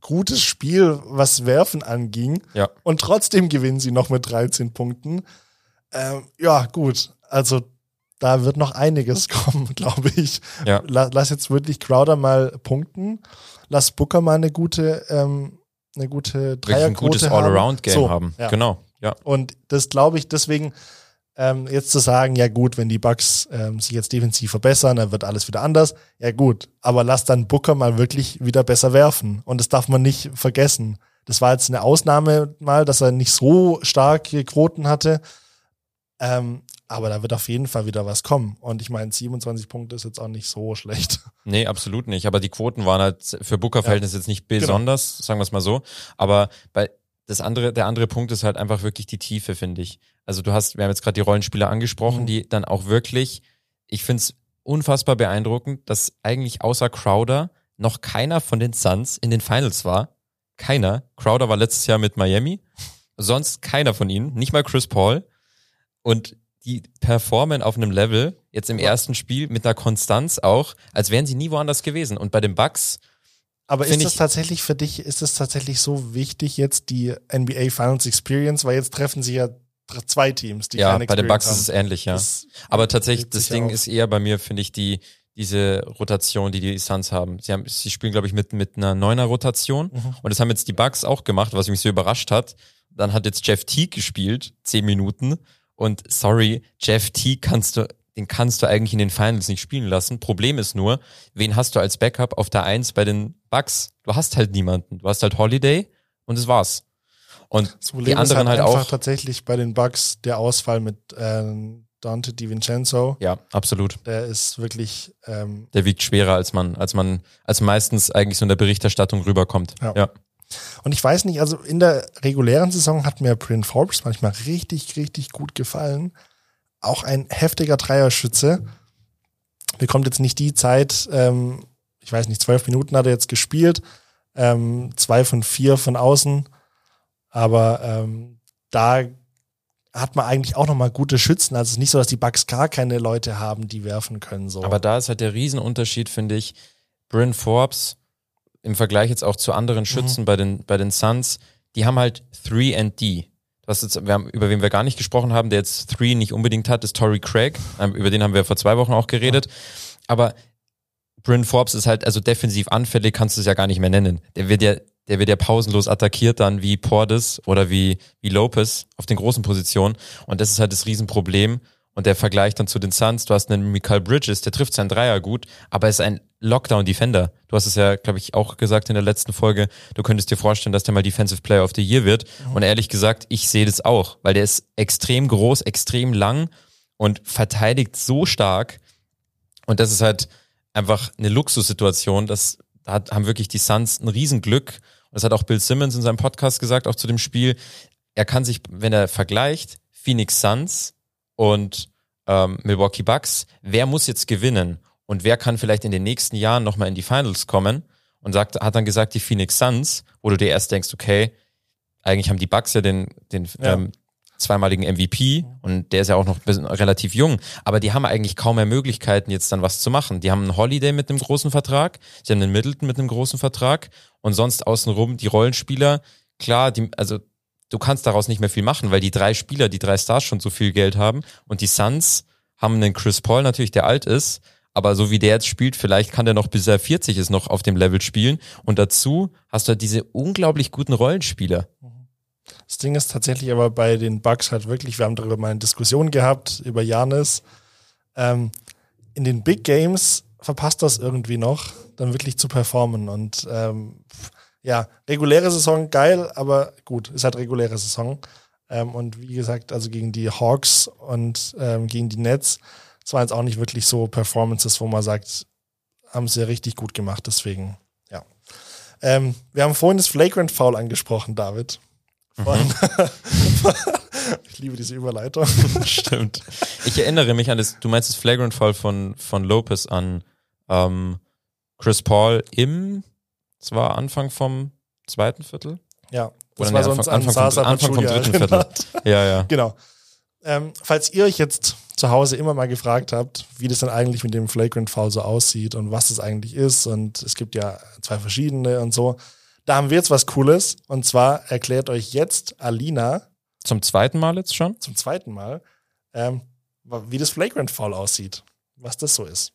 gutes Spiel, was Werfen anging. Ja. Und trotzdem gewinnen sie noch mit 13 Punkten. Ähm, ja, gut. Also da wird noch einiges [laughs] kommen, glaube ich. Ja. La- Lass jetzt wirklich Crowder mal punkten. Lass Booker mal eine gute, ähm, eine gute Wirklich ein Dreierquote gutes haben. Allround-Game So, haben. Ja. Genau. Ja. Und das glaube ich, deswegen ähm, jetzt zu sagen, ja gut, wenn die Bucks ähm, sich jetzt defensiv verbessern, dann wird alles wieder anders. Ja gut, aber lass dann Booker mal wirklich wieder besser werfen. Und das darf man nicht vergessen. Das war jetzt eine Ausnahme mal, dass er nicht so starke Quoten hatte. Ähm, aber da wird auf jeden Fall wieder was kommen. Und ich meine, 27 Punkte ist jetzt auch nicht so schlecht. [laughs] Nee, absolut nicht. Aber die Quoten waren halt für Booker-Verhältnisse jetzt nicht Genau. besonders, sagen wir es mal so. Aber bei das andere, der andere Punkt ist halt einfach wirklich die Tiefe, finde ich. Also du hast, wir haben jetzt gerade die Rollenspieler angesprochen, Mhm. die dann auch wirklich, ich finde es unfassbar beeindruckend, dass eigentlich außer Crowder noch keiner von den Suns in den Finals war. Keiner. Crowder war letztes Jahr mit Miami. Sonst keiner von ihnen. Nicht mal Chris Paul. Und die performen auf einem Level, jetzt im ersten Spiel mit einer Konstanz auch, als wären sie nie woanders gewesen. Und bei den Bucks, Aber ist das ich- tatsächlich für dich, ist das tatsächlich so wichtig jetzt die NBA Finals Experience? Weil jetzt treffen sie ja zwei Teams, die ja, bei den Bucks Experience ist es ähnlich, ja. Das- Aber tatsächlich, das Ding auf. ist eher bei mir, finde ich, die, diese Rotation, die die Suns haben. Sie haben, sie spielen, glaube ich, mit, mit einer neuner Rotation. Mhm. Und das haben jetzt die Bucks auch gemacht, was mich so überrascht hat. Dann hat jetzt Jeff Teague gespielt, zehn Minuten. Und sorry, Jeff Teague kannst du, den kannst du eigentlich in den Finals nicht spielen lassen. Problem ist nur, wen hast du als Backup auf der Eins bei den Bucks? Du hast halt niemanden. Du hast halt Holiday und das war's. Und Das Problem die anderen ist halt, halt einfach auch. tatsächlich bei den Bucks der Ausfall mit ähm, Dante DiVincenzo. Ja, absolut. Der ist wirklich ähm, Der wiegt schwerer, als man, als man, als meistens eigentlich so in der Berichterstattung rüberkommt. Ja. ja. Und ich weiß nicht, also in der regulären Saison hat mir Bryn Forbes manchmal richtig, richtig gut gefallen. Auch ein heftiger Dreierschütze. Bekommt jetzt nicht die Zeit, ähm, ich weiß nicht, zwölf Minuten hat er jetzt gespielt, ähm, zwei von vier von außen. Aber ähm, da hat man eigentlich auch nochmal gute Schützen. Also es ist nicht so, dass die Bucks gar keine Leute haben, die werfen können. So. Aber da ist halt der Riesenunterschied, finde ich. Bryn Forbes im Vergleich jetzt auch zu anderen Schützen bei den, bei den Suns, die haben halt 3 and D. Was jetzt, wir haben, über wen wir gar nicht gesprochen haben, der jetzt 3 nicht unbedingt hat, ist Torrey Craig. Ähm, Über den haben wir vor zwei Wochen auch geredet. Aber Bryn Forbes ist halt, also defensiv anfällig kannst du es ja gar nicht mehr nennen. Der wird ja, der wird ja pausenlos attackiert dann wie Portis oder wie, wie Lopez auf den großen Positionen. Und das ist halt das Riesenproblem. Und der Vergleich dann zu den Suns, du hast einen Mikael Bridges, der trifft seinen Dreier gut, aber er ist ein Lockdown-Defender. Du hast es ja, glaube ich, auch gesagt in der letzten Folge, du könntest dir vorstellen, dass der mal Defensive Player of the Year wird. Und ehrlich gesagt, ich sehe das auch, weil der ist extrem groß, extrem lang und verteidigt so stark. Und das ist halt einfach eine Luxussituation. Das da hat, haben wirklich die Suns ein Riesenglück. Und das hat auch Bill Simmons in seinem Podcast gesagt, auch zu dem Spiel. Er kann sich, wenn er vergleicht, Phoenix Suns und ähm, Milwaukee Bucks, wer muss jetzt gewinnen und wer kann vielleicht in den nächsten Jahren nochmal in die Finals kommen und sagt, hat dann gesagt, die Phoenix Suns, wo du dir erst denkst, okay, eigentlich haben die Bucks ja den, den Ja. ähm, zweimaligen MVP und der ist ja auch noch relativ jung, aber die haben eigentlich kaum mehr Möglichkeiten, jetzt dann was zu machen. Die haben einen Holiday mit einem großen Vertrag, sie haben einen Middleton mit einem großen Vertrag und sonst außenrum die Rollenspieler, klar, die, also du kannst daraus nicht mehr viel machen, weil die drei Spieler, die drei Stars schon so viel Geld haben und die Suns haben einen Chris Paul natürlich, der alt ist, aber so wie der jetzt spielt, vielleicht kann der noch bis er 40 ist noch auf dem Level spielen und dazu hast du halt diese unglaublich guten Rollenspieler. Das Ding ist tatsächlich aber bei den Bucks halt wirklich, wir haben darüber mal eine Diskussion gehabt, über Janis. Ähm, in den Big Games verpasst das irgendwie noch, dann wirklich zu performen. Und ähm, ja, reguläre Saison geil, aber gut, ist halt reguläre Saison. Ähm, und wie gesagt, also gegen die Hawks und ähm, gegen die Nets, das waren jetzt auch nicht wirklich so Performances, wo man sagt, haben sie richtig gut gemacht, deswegen, ja. Ähm, wir haben vorhin das Flagrant Foul angesprochen, David. Von, [laughs] ich liebe diese Überleitung. [laughs] Stimmt. Ich erinnere mich an das, du meinst das Flagrant Fall von, von Lopez an ähm, Chris Paul im, es war Anfang vom zweiten Viertel? Ja, Oder das nee, war Anfang, sonst an Anfang, vom, Anfang vom dritten Viertel. Ja, ja. [laughs] Genau. Ähm, falls ihr euch jetzt zu Hause immer mal gefragt habt, wie das dann eigentlich mit dem Flagrant Foul so aussieht und was das eigentlich ist, und es gibt ja zwei verschiedene und so, da haben wir jetzt was Cooles. Und zwar erklärt euch jetzt Alina Zum zweiten Mal jetzt schon? zum zweiten Mal, ähm, wie das Flagrant Foul aussieht, was das so ist.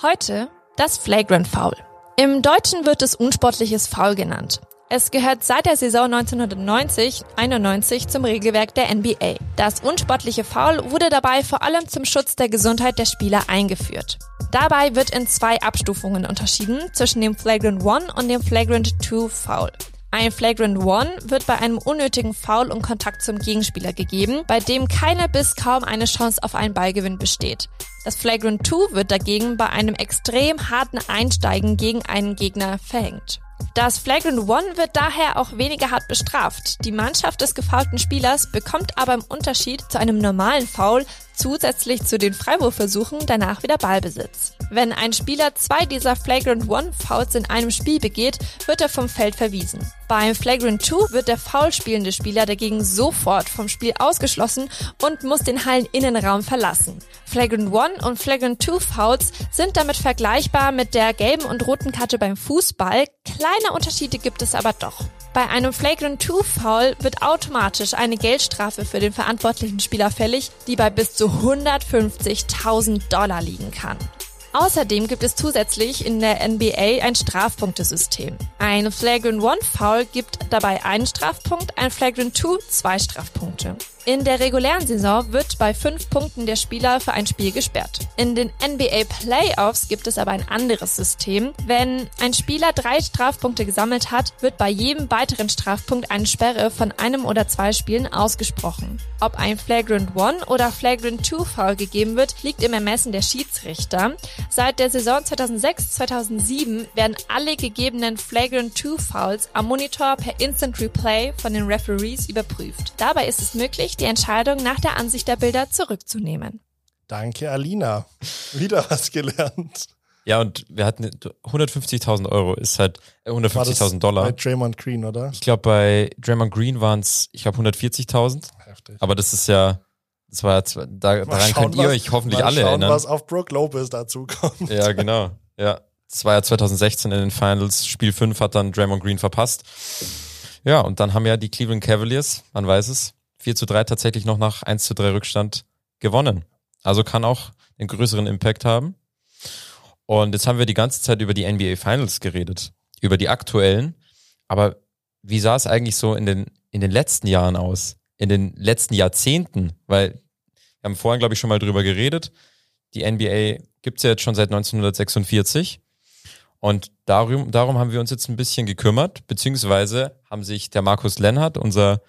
Heute das Flagrant Foul. Im Deutschen wird es unsportliches Foul genannt. Es gehört seit der Saison 1990-91 zum Regelwerk der NBA. Das unsportliche Foul wurde dabei vor allem zum Schutz der Gesundheit der Spieler eingeführt. Dabei wird in zwei Abstufungen unterschieden zwischen dem Flagrant One und dem Flagrant Two Foul. Ein Flagrant One wird bei einem unnötigen Foul und Kontakt zum Gegenspieler gegeben, bei dem keine bis kaum eine Chance auf einen Ballgewinn besteht. Das Flagrant Two wird dagegen bei einem extrem harten Einsteigen gegen einen Gegner verhängt. Das Flagrant One wird daher auch weniger hart bestraft. Die Mannschaft des gefoulten Spielers bekommt aber im Unterschied zu einem normalen Foul zusätzlich zu den Freiwurfversuchen danach wieder Ballbesitz. Wenn ein Spieler zwei dieser Flagrant One Fouls in einem Spiel begeht, wird er vom Feld verwiesen. Beim Flagrant Two wird der foul spielende Spieler dagegen sofort vom Spiel ausgeschlossen und muss den Halleninnenraum verlassen. Flagrant One und Flagrant Two Fouls sind damit vergleichbar mit der gelben und roten Karte beim Fußball. Kleine Unterschiede gibt es aber doch. Bei einem Flagrant 2 Foul wird automatisch eine Geldstrafe für den verantwortlichen Spieler fällig, die bei bis zu 150.000 Dollar liegen kann. Außerdem gibt es zusätzlich in der NBA ein Strafpunktesystem. Ein Flagrant One Foul gibt dabei einen Strafpunkt, ein Flagrant Two zwei Strafpunkte. In der regulären Saison wird bei fünf Punkten der Spieler für ein Spiel gesperrt. In den NBA Playoffs gibt es aber ein anderes System. Wenn ein Spieler drei Strafpunkte gesammelt hat, wird bei jedem weiteren Strafpunkt eine Sperre von einem oder zwei Spielen ausgesprochen. Ob ein Flagrant One oder Flagrant Two Foul gegeben wird, liegt im Ermessen der Schiedsrichter. Seit der Saison 2006-2007 werden alle gegebenen Flagrant Two Fouls am Monitor per Instant Replay von den Referees überprüft. Dabei ist es möglich, die Entscheidung nach der Ansicht der Bilder zurückzunehmen. Danke, Alina. Wieder was gelernt. Ja, und wir hatten 150.000 Euro, ist halt äh, War das 150.000 Dollar. Bei Draymond Green, oder? Ich glaube, bei Draymond Green waren es, ich glaube, 140.000. Heftig. Aber das ist ja, das war, da, daran schauen, könnt ihr was- euch hoffentlich mal alle schauen, erinnern. was auf Brooke Lopez dazu kommt. Ja, genau. Ja. Das war ja 2016 in den Finals. Spiel 5 hat dann Draymond Green verpasst. Ja, und dann haben ja die Cleveland Cavaliers, man weiß es, 4 zu 3 tatsächlich noch nach 1 zu 3 Rückstand gewonnen. Also kann auch einen größeren Impact haben. Und jetzt haben wir die ganze Zeit über die NBA Finals geredet, über die aktuellen. Aber wie sah es eigentlich so in den, in den letzten Jahren aus? In den letzten Jahrzehnten? Weil wir haben vorhin, glaube ich, schon mal drüber geredet. Die NBA gibt's ja jetzt schon seit 1946. Und darum, darum haben wir uns jetzt ein bisschen gekümmert, beziehungsweise haben sich der Markus Lennart, unser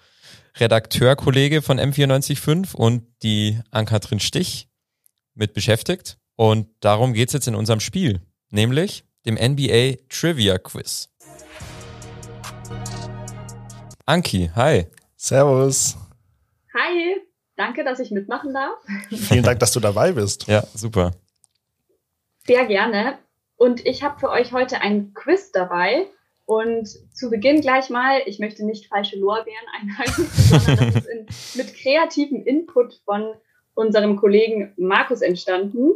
Redakteurkollege von M945 und die Ann-Kathrin Stich mit beschäftigt. Und darum geht's jetzt in unserem Spiel, nämlich dem NBA Trivia Quiz. Anki, hi. Servus. Hi, danke, dass ich mitmachen darf. Vielen Dank, dass du dabei bist. Ja, super. Sehr gerne. Und ich habe für euch heute ein Quiz dabei. Und zu Beginn gleich mal, ich möchte nicht falsche Lorbeeren einhalten, [laughs] sondern das ist in, mit kreativem Input von unserem Kollegen Markus entstanden.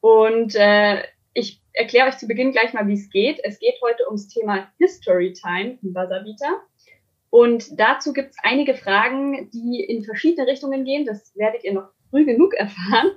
Und äh, ich erkläre euch zu Beginn gleich mal, wie es geht. Es geht heute ums Thema History Time im Buzzerbeater. Und dazu gibt es einige Fragen, die in verschiedene Richtungen gehen. Das werdet ihr noch früh genug erfahren.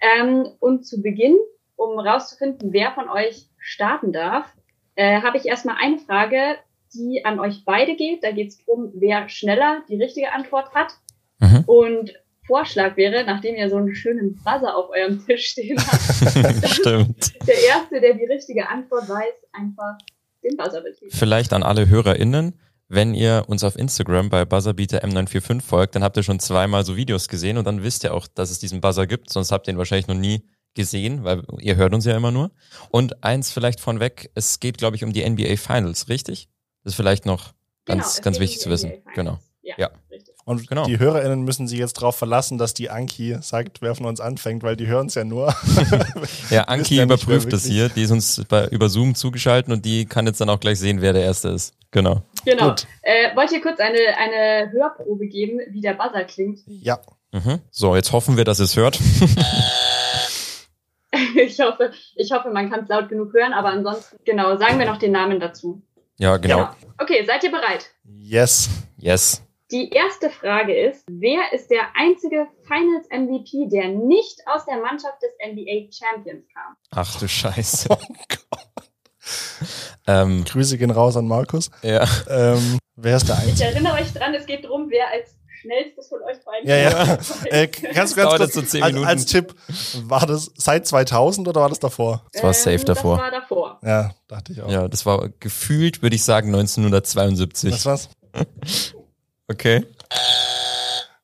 Ähm, und zu Beginn, um rauszufinden, wer von euch starten darf, äh, habe ich erstmal eine Frage, die an euch beide geht. Da geht es darum, wer schneller die richtige Antwort hat. Mhm. Und Vorschlag wäre, nachdem ihr so einen schönen Buzzer auf eurem Tisch stehen habt, [laughs] Stimmt. der Erste, der die richtige Antwort weiß, einfach den Buzzer betätigt. Vielleicht an alle HörerInnen, wenn ihr uns auf Instagram bei Buzzerbeater M945 folgt, dann habt ihr schon zweimal so Videos gesehen und dann wisst ihr auch, dass es diesen Buzzer gibt, sonst habt ihr ihn wahrscheinlich noch nie gesehen, weil ihr hört uns ja immer nur. Und eins vielleicht von weg, es geht, glaube ich, um die NBA Finals, richtig? Das ist vielleicht noch Genau, ganz, es ganz wichtig zu wissen. Genau. Ja, Ja. richtig. Und Genau. die HörerInnen müssen sich jetzt darauf verlassen, dass die Anki sagt, wer von uns anfängt, weil die hören es ja nur. [laughs] Ja, Anki ja überprüft das hier, die ist uns bei, über Zoom zugeschaltet und die kann jetzt dann auch gleich sehen, wer der Erste ist. Genau. Genau. Gut. Äh, wollt ihr kurz eine, eine Hörprobe geben, wie der Buzzer klingt? ja. Mhm. So, jetzt hoffen wir, dass ihr es hört. [laughs] [laughs] ich, hoffe, ich hoffe, man kann es laut genug hören, aber ansonsten, genau, sagen wir noch den Namen dazu. Ja, genau. Ja. Okay, seid ihr bereit? Yes. Yes. Die erste Frage ist, wer ist der einzige Finals MVP, der nicht aus der Mannschaft des NBA Champions kam? Ach du Scheiße. [laughs] Oh Gott. ähm, Grüße gehen raus an Markus. ja. Ähm, wer ist der Ich Einzige? erinnere euch dran, es geht darum, wer als schnellstes von euch beiden Ja, ja. [laughs] Äh, kannst du ganz kurz, so zehn als, Minuten. als Tipp, war das seit 2000 oder war das davor? Das war safe davor. Ähm, Das war davor. Ja, dachte ich auch. Ja, das war gefühlt, würde ich sagen, 1972. Was war's? [laughs] Okay.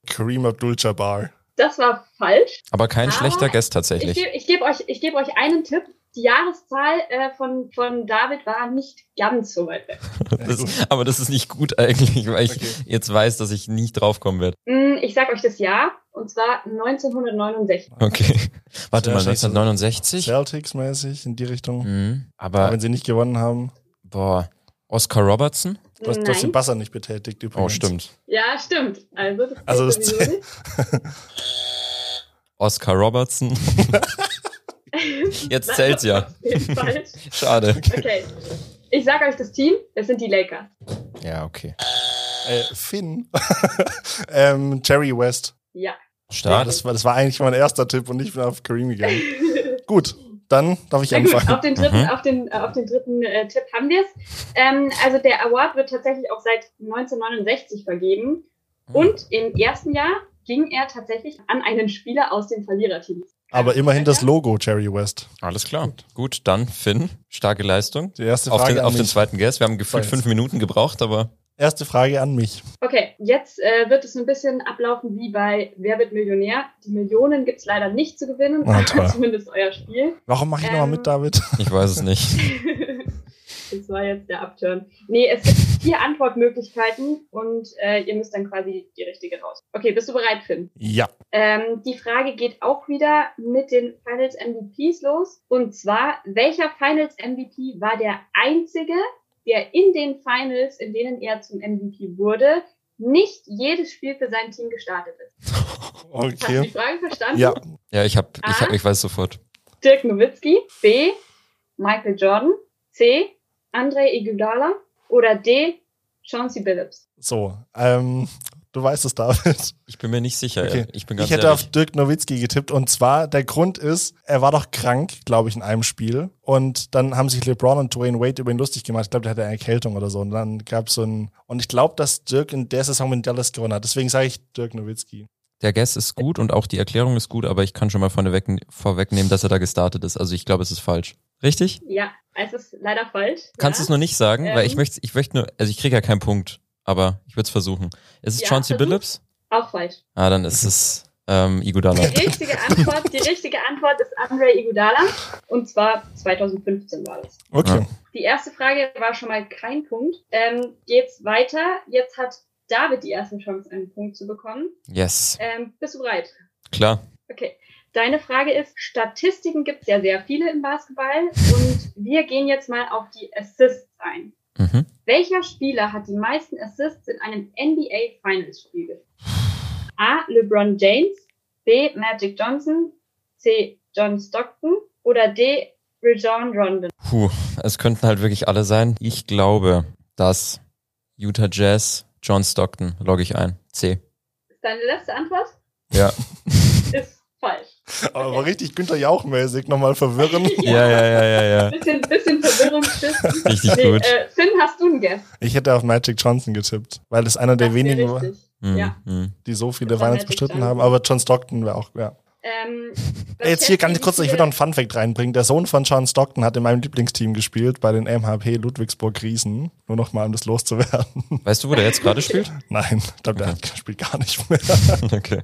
Kareem Abdul-Jabbar. Das war falsch. Aber kein Aber schlechter Guest Ich tatsächlich. gebe ich geb euch, ich geb euch einen Tipp. Die Jahreszahl äh, von, von David war nicht ganz so weit weg. [laughs] Das, aber das ist nicht gut eigentlich, weil ich Okay. jetzt weiß, dass ich nicht draufkommen werde. Mm, Ich sag euch das Jahr, und zwar 1969. Okay. [laughs] Warte mal, scheiße. 1969? Celtics-mäßig in die Richtung. Mhm. Aber Aber, wenn sie nicht gewonnen haben, boah, Oscar Robertson? du hast, du hast den. Buzzer nicht betätigt übrigens. Oh, stimmt. Ja, stimmt. Also das, Also das. [laughs] Oscar Robertson. [laughs] Jetzt zählt's ja. [laughs] [laughs] Schade. Okay. Ich sag euch das Team, das sind die Lakers. Ja, okay. Äh, Finn. ähm, Jerry West. Ja. Ja, Stark. das war, das war eigentlich mein erster Tipp und ich bin auf Kareem gegangen. Gut. dann darf ich Na gut, anfangen. auf den dritten, Mhm. auf den, äh, auf den dritten äh, Tipp haben wir es. Ähm, also der Award wird tatsächlich auch seit 1969 vergeben. Hm. Und im ersten Jahr ging er tatsächlich an einen Spieler aus dem Verliererteam. Aber immerhin das Logo, Jerry West. Alles klar. Gut, dann Finn, starke Leistung. Die erste Auf Frage den, an auf den zweiten Guest. Wir haben gefühlt fünf Minuten gebraucht, aber Erste Frage an mich. Okay, jetzt äh, wird es ein bisschen ablaufen wie bei Wer wird Millionär? Die Millionen gibt's leider nicht zu gewinnen, aber [laughs] zumindest euer Spiel. Warum mache ich nochmal Ähm. mit, David? ich weiß es nicht. [laughs] das war jetzt der Upturn. Nee, es gibt vier Antwortmöglichkeiten und äh, ihr müsst dann quasi die richtige raus. Okay, bist du bereit, Finn? Ja. Ähm, die Frage geht auch wieder mit den Finals MVPs los. Und zwar, welcher Finals MVP war der einzige, der in den Finals, in denen er zum MVP wurde, nicht jedes Spiel für sein Team gestartet ist? [laughs] Hast du die Okay. Frage verstanden? Ja. Ja, ich hab, ich, hab, ich weiß sofort. Dirk Nowitzki, B. Michael Jordan, C. Andre Iguodala oder D. Chauncey Billups. So, ähm, du weißt es, David. Ich bin mir nicht sicher. Okay. Ich bin ganz Ich hätte ehrlich. auf Dirk Nowitzki getippt und zwar der Grund ist, er war doch krank, glaube ich, in einem Spiel und dann haben sich LeBron und Dwayne Wade über ihn lustig gemacht. Ich glaube, der hatte eine Erkältung oder so und dann gab es so ein und ich glaube, dass Dirk in der Saison mit Dallas gewonnen hat. Deswegen sage ich Dirk Nowitzki. Der Guess ist gut und auch die Erklärung ist gut, aber ich kann schon mal vorneweg, vorwegnehmen, dass er da gestartet ist. Also ich glaube, es ist falsch. Richtig? Ja, es ist leider falsch. Kannst du ja. es nur nicht sagen, weil Ähm. ich möchte, ich möchte nur, also ich kriege ja keinen Punkt, aber ich würde es versuchen. Ist es Ja, Chauncey. Billups? Auch falsch. Ah, dann ist es ähm, Iguodala. Die richtige Antwort, die richtige Antwort ist Andre Iguodala. Und zwar 2015 war das. Okay. Ja. Die erste Frage war schon mal kein Punkt. Ähm, geht's weiter. Jetzt hat David die erste Chance, einen Punkt zu bekommen. Yes, Ähm, bist du bereit? klar. Okay. Deine Frage ist, Statistiken gibt es ja sehr viele im Basketball und wir gehen jetzt mal auf die Assists ein. Mhm. Welcher Spieler hat die meisten Assists in einem NBA Finals Spiel? A. LeBron James, B. Magic Johnson, C. John Stockton oder D. Rajon Rondo? Puh, es könnten halt wirklich alle sein. Ich glaube, dass Utah Jazz, John Stockton, logge ich ein. C. Ist deine letzte Antwort? Ja. [laughs] Ist falsch. Aber war richtig Günther Jauch-mäßig nochmal verwirren. [laughs] Ja, ja, ja, ja, ja. Bisschen, bisschen Verwirrung stiften. Richtig Nee, gut. äh, Finn, hast du einen Guess? Ich hätte auf Magic Johnson getippt, weil es einer der Das wär wenigen war. Mhm, ja. mhm. die so viele Das Magic bestritten haben. Aber John Stockton wäre auch, ja. Ähm, [laughs] Jetzt hier ganz kurz, ich will noch einen Funfact reinbringen. Der Sohn von John Stockton hat in meinem Lieblingsteam gespielt, bei den MHP Ludwigsburg Riesen. Nur noch mal, um das loszuwerden. Weißt du, wo der jetzt gerade spielt? [laughs] Nein, ich glaube, der spielt gar nicht mehr. Okay.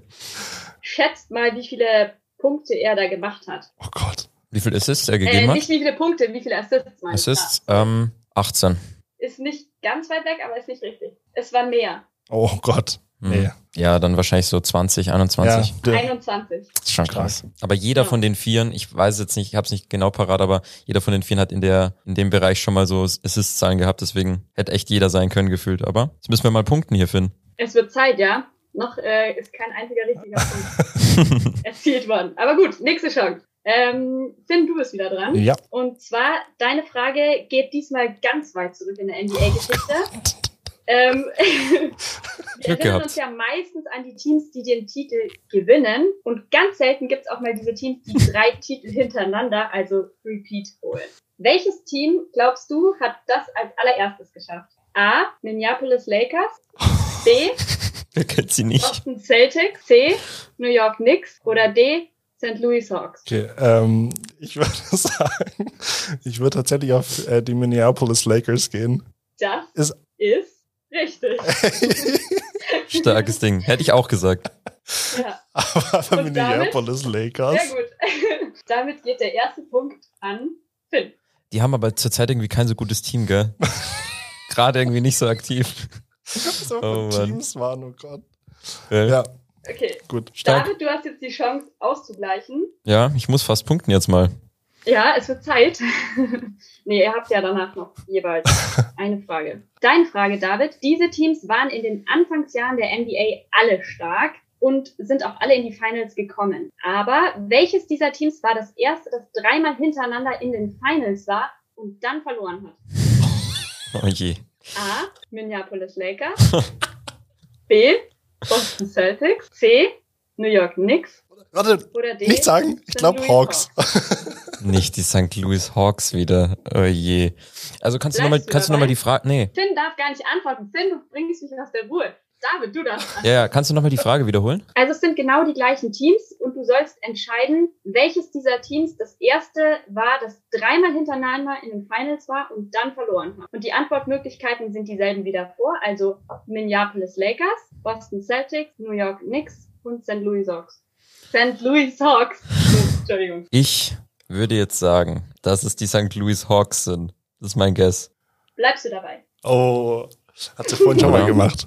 Schätzt mal, wie viele Punkte er da gemacht hat. Oh Gott. Wie viel Assists er Äh, gegeben nicht hat? wie viele Punkte, wie viele Assists meinst du? Assists, ähm, 18. Ist nicht ganz weit weg, aber ist nicht richtig. Es war mehr. Oh Gott. Mhm. Nee. Ja, dann wahrscheinlich so 20, 21. Ja, der, 21. das ist schon krass. Aber jeder Ja. von den Vieren, ich weiß jetzt nicht, ich habe es nicht genau parat, aber jeder von den Vieren hat in der in dem Bereich schon mal so Assist-Zahlen gehabt, deswegen hätte echt jeder sein können gefühlt. Aber jetzt müssen wir mal punkten hier, Finn. Es wird Zeit, ja. Noch äh, ist kein einziger richtiger [laughs] Punkt erzielt worden. Aber gut, nächste Chance. Ähm, Finn, du bist wieder dran. Ja. Und zwar, deine Frage geht diesmal ganz weit zurück in der NBA-Geschichte. ähm, [laughs] wir erinnern gehabt. uns ja meistens an die Teams, die den Titel gewinnen. Und ganz selten gibt es auch mal diese Teams, die drei [laughs] Titel hintereinander, also Repeat, holen. Welches Team, glaubst du, hat das als allererstes geschafft? A. Minneapolis Lakers. B. Wer kennt sie nicht? Boston Celtics. C. New York Knicks. Oder D. St. Louis Hawks. Okay, ähm, ich würde [laughs] sagen, ich würde tatsächlich auf äh, die Minneapolis Lakers gehen. Das Ist- ist richtig. [laughs] Starkes Ding. Hätte ich auch gesagt. ja, [laughs] Aber Und Minneapolis Lakers. sehr gut. Damit geht der erste Punkt an Finn. Die haben aber zurzeit irgendwie kein so gutes Team, gell? Gerade irgendwie nicht so aktiv. So Oh. Teams waren, oh Gott. Ja. Ja, Okay. gut. Stark. David, du hast jetzt die Chance auszugleichen. ja, ich muss fast punkten jetzt mal. Ja, es wird Zeit. [laughs] nee, ihr habt ja danach noch jeweils [laughs] eine Frage. Deine Frage, David. Diese Teams waren in den Anfangsjahren der NBA alle stark und sind auch alle in die Finals gekommen. Aber welches dieser Teams war das erste, das dreimal hintereinander in den Finals war und dann verloren hat? [laughs] Oh je. A. Minneapolis Lakers. [laughs] B. Boston Celtics. C. New York Knicks Warte, oder D. nicht sagen. Ich glaube Louis Hawks. [laughs] Nicht die St. Louis Hawks wieder. Oh je. Also kannst du nochmal, du kannst du noch mal die Frage, nee. Finn darf gar nicht antworten. Finn, du bringst mich aus der Ruhe. David, du darfst. Ja, ja, kannst du nochmal die Frage wiederholen? Also es sind genau die gleichen Teams und du sollst entscheiden, welches dieser Teams das erste war, das dreimal hintereinander in den Finals war und dann verloren hat. Und die Antwortmöglichkeiten sind dieselben wie davor, also Minneapolis Lakers, Boston Celtics, New York Knicks und St. Louis Hawks. St. Louis Hawks. [laughs] Entschuldigung. Ich würde jetzt sagen, dass es die St. Louis Hawks sind. Das ist mein Guess. Bleibst du dabei? Oh, hat sie vorhin schon mal gemacht.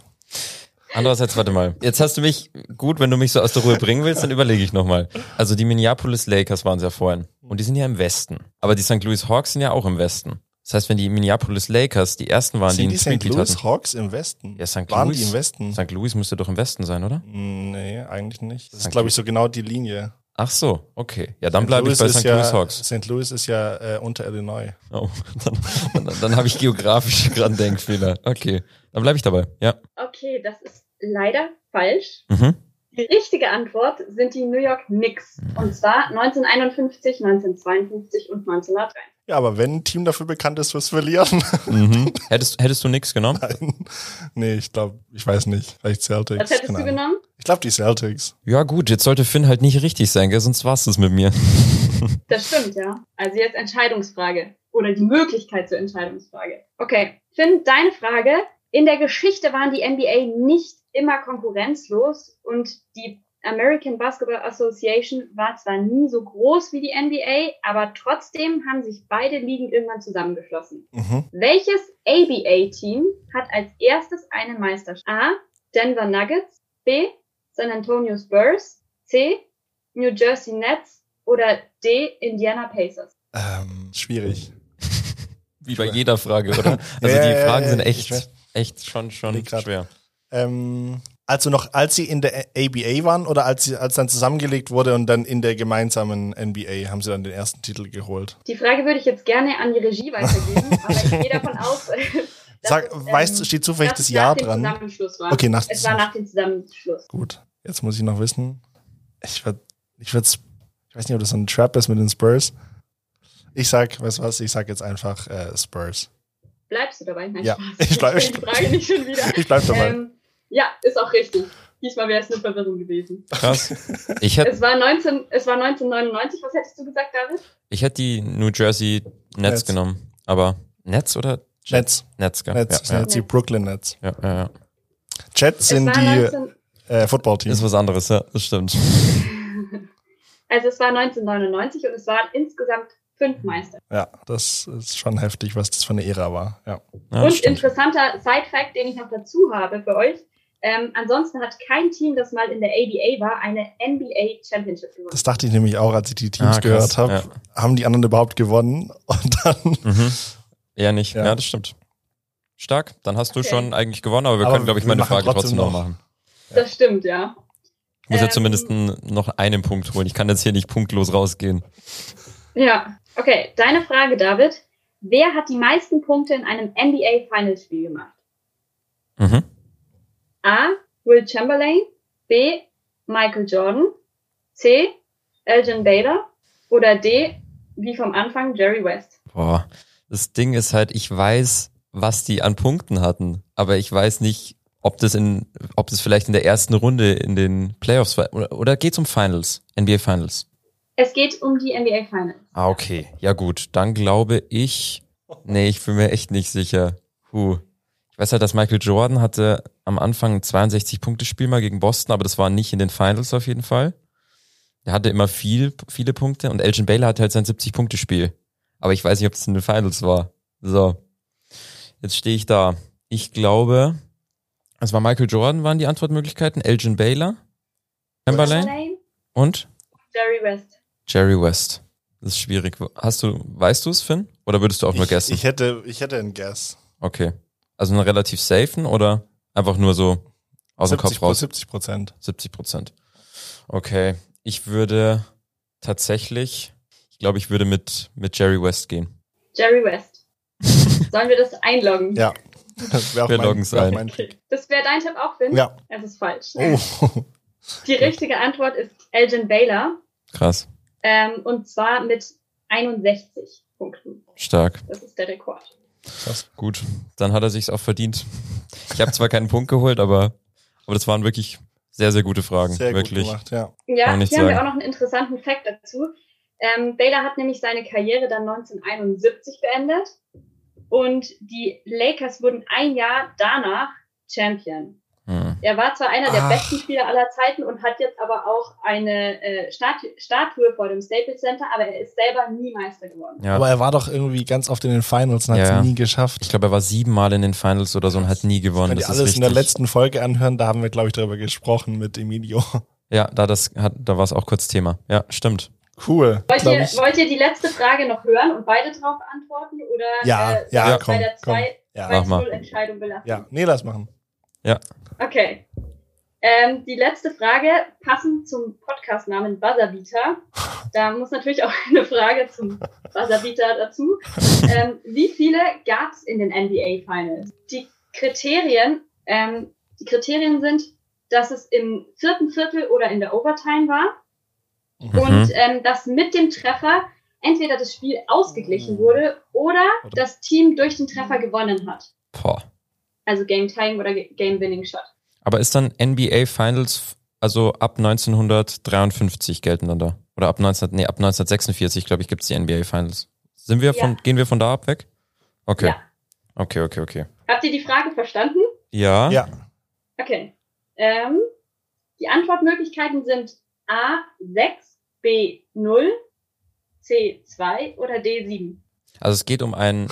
Andererseits, warte mal. Jetzt hast du mich, gut, wenn du mich so aus der Ruhe bringen willst, dann überlege ich nochmal. Also die Minneapolis Lakers waren es ja vorhin. Und die sind ja im Westen. Aber die St. Louis Hawks sind ja auch im Westen. Das heißt, wenn die Minneapolis Lakers die ersten waren, Sind die die einen St. Louis hatten. Hawks im Westen? Ja, St. Waren Louis. die im Westen? St. Louis müsste doch im Westen sein, oder? Nee, eigentlich nicht. Das St. ist, glaube ich, so genau die Linie. Ach so, okay. Ja, dann bleibe ich bei St. ja, Louis Hawks. St. Louis ist ja äh, unter Illinois. Oh, [laughs] dann dann, dann habe ich geografische gerade Denkfehler. Okay, dann bleibe ich dabei. Ja. Okay, das ist leider falsch. Mhm. Die richtige Antwort sind die New York Knicks. Und zwar 1951, 1952 und 1903. Ja, aber wenn ein Team dafür bekannt ist fürs Verlieren. Mhm. [laughs] Hättest, hättest du nix genommen? Nein. Nee, ich glaube, ich weiß nicht. Vielleicht Celtics. Was hättest keine du Ahnung. genommen? Ich glaube, die Celtics. Ja gut, jetzt sollte Finn halt nicht richtig sein, gell? sonst war's das mit mir. [laughs] Das stimmt, ja. Also jetzt Entscheidungsfrage. Oder die Möglichkeit zur Entscheidungsfrage. Okay, Finn, deine Frage. In der Geschichte waren die NBA nicht immer konkurrenzlos und die American Basketball Association war zwar nie so groß wie die NBA, aber trotzdem haben sich beide Ligen irgendwann zusammengeschlossen. Mhm. Welches ABA-Team hat als erstes eine Meisterschaft? A. Denver Nuggets, B. San Antonio Spurs, C. New Jersey Nets oder D. Indiana Pacers? Ähm, schwierig. Wie bei jeder Frage, oder? [laughs] Also Ja, die ja, ja, Fragen ja, sind echt, echt schon, schon schwer. Ähm, also noch, als sie in der ABA waren oder als sie, als dann zusammengelegt wurde und dann in der gemeinsamen NBA haben sie dann den ersten Titel geholt. Die Frage würde ich jetzt gerne an die Regie weitergeben, [laughs] aber ich gehe davon aus, dass Sag, es, ähm, weißt du, steht zufällig das Jahr nach dem dran? Zusammenschluss war. Okay, nach es war nach dem Zusammenschluss. Gut, jetzt muss ich noch wissen. Ich würde, ich würde, ich weiß nicht, ob das so ein Trap ist mit den Spurs. Ich sag, weißt du was, ich sag jetzt einfach äh, Spurs. Bleibst du dabei? Nein, Ja, Spaß. ich bleib- [laughs] Frage nicht schon wieder. [laughs] Ich bleib dabei. Ähm, ja, ist auch richtig. Diesmal wäre es eine Verwirrung gewesen. Krass. [laughs] Ich hätte Es war, 19, es war 1999. Was hättest du gesagt, David? ich hätt die New Jersey Nets, Nets. genommen. Aber Nets oder Nets. Nets? Nets, ja, sind ja. die Brooklyn Nets. Ja, ja, ja. Jets sind die 19, äh, Football-Team. Ist was anderes, ja, das stimmt. [laughs] also es war 1999 und es waren insgesamt fünf Meister. Ja, das ist schon heftig, was das für eine Ära war. Ja. Ja, und stimmt. interessanter Side-Fact, den ich noch dazu habe für euch. Ähm, ansonsten hat kein Team, das mal in der ABA war, eine NBA Championship gewonnen. Das dachte ich nämlich auch, als ich die Teams Ah, gehört habe. ja. Haben die anderen überhaupt gewonnen? [laughs] Und dann. Mhm. Eher nicht. Ja. Ja. das stimmt. Stark. Dann hast du Okay. schon eigentlich gewonnen, aber wir Aber können, glaube ich, meine Frage trotzdem trotzdem noch machen. Das stimmt, ja. Ich muss ja Ähm, zumindest noch einen Punkt holen. Ich kann jetzt hier nicht punktlos rausgehen. Ja, okay. Deine Frage, David. Wer hat die meisten Punkte in einem NBA Finals Spiel gemacht? Mhm. A. Will Chamberlain. B. Michael Jordan. C. Elgin Baylor. Oder D. Wie vom Anfang Jerry West. Boah. Das Ding ist halt, ich weiß, was die an Punkten hatten, aber ich weiß nicht, ob das in, ob das vielleicht in der ersten Runde in den Playoffs war. Oder, oder geht's um Finals? NBA Finals? Es geht um die NBA Finals. Ah, okay. Ja, gut. Dann glaube ich. Nee, ich bin mir echt nicht sicher. Puh. Ich weiß halt, dass Michael Jordan hatte am Anfang ein 62-Punkte-Spiel mal gegen Boston, aber das war nicht in den Finals auf jeden Fall. Er hatte immer viel, viele Punkte und Elgin Baylor hatte halt sein 70-Punkte-Spiel. Aber ich weiß nicht, ob es in den Finals war. So. Jetzt stehe ich da. Ich glaube, es war Michael Jordan, waren die Antwortmöglichkeiten. Elgin Baylor, Chamberlain und Jerry West. Jerry West. Das ist schwierig. Hast du, weißt du es, Finn? Oder würdest du auch nur Ich, guessen? ich, hätte, ich hätte einen Guess. okay. Also einen relativ safen oder einfach nur so aus dem 70, Kopf raus? 70 Prozent. 70 Prozent. Okay. Ich würde tatsächlich, ich glaube, ich würde mit, mit Jerry West gehen. Jerry West. [laughs] Sollen wir das einloggen? Ja. Das wäre auch, Wir mein, wär mein Pick. Das wäre dein Tipp auch, Finn? Ja. Es ist falsch. Oh. [laughs] Die richtige Antwort ist Elgin Baylor. Krass. Ähm, und zwar mit 61 Punkten. Stark. Das ist der Rekord. Gut. Dann hat er sich's auch verdient. Ich habe zwar keinen Punkt geholt, aber, aber das waren wirklich sehr, sehr gute Fragen. Sehr wirklich. gut gemacht, ja. Ja, hier nicht haben wir sagen. auch noch einen interessanten Fact dazu. Ähm, Baylor hat nämlich seine Karriere dann 1971 beendet und die Lakers wurden ein Jahr danach Champion. Er war zwar einer der Ach. besten Spieler aller Zeiten und hat jetzt aber auch eine äh, Statu Statue vor dem Staples Center, aber er ist selber nie Meister geworden. Ja. Aber er war doch irgendwie ganz oft in den Finals und hat es Ja. nie geschafft. Ich glaube, er war siebenmal in den Finals oder so und hat nie gewonnen. Könnt Das ihr alles richtig. in der letzten Folge anhören, da haben wir, glaube ich, darüber gesprochen mit Emilio. Ja, da das hat, da war es auch kurz Thema. Ja, stimmt. Cool. Wollt ihr, ich. wollt ihr die letzte Frage noch hören und beide drauf antworten? Oder Ja, äh, ja, komm, bei der komm. 2 Ja. Mach mal. 0 Entscheidung belassen? Ja, nee, lass machen. Okay. Ähm, die letzte Frage, passend zum Podcast-Namen Buzzerbeater. [laughs] Da muss natürlich auch eine Frage zum Buzzerbeater dazu. Ähm, wie viele gab es in den NBA Finals? Die Kriterien, ähm, die Kriterien sind, dass es im vierten Viertel oder in der Overtime war Mhm. und ähm, dass mit dem Treffer entweder das Spiel ausgeglichen wurde oder das Team durch den Treffer gewonnen hat. Boah. Also Game Time oder Game Winning Shot. Aber ist dann NBA Finals, also ab 1953 gelten dann da? Oder ab 19, nee, ab 1946, glaube ich, gibt's die NBA Finals. Sind wir von, Ja. gehen wir von da ab weg? Okay. Ja. Okay, okay, okay. Habt ihr die Frage verstanden? Ja. Ja. Okay. Ähm, die Antwortmöglichkeiten sind A6, B0, C2 oder D7. Also es geht um einen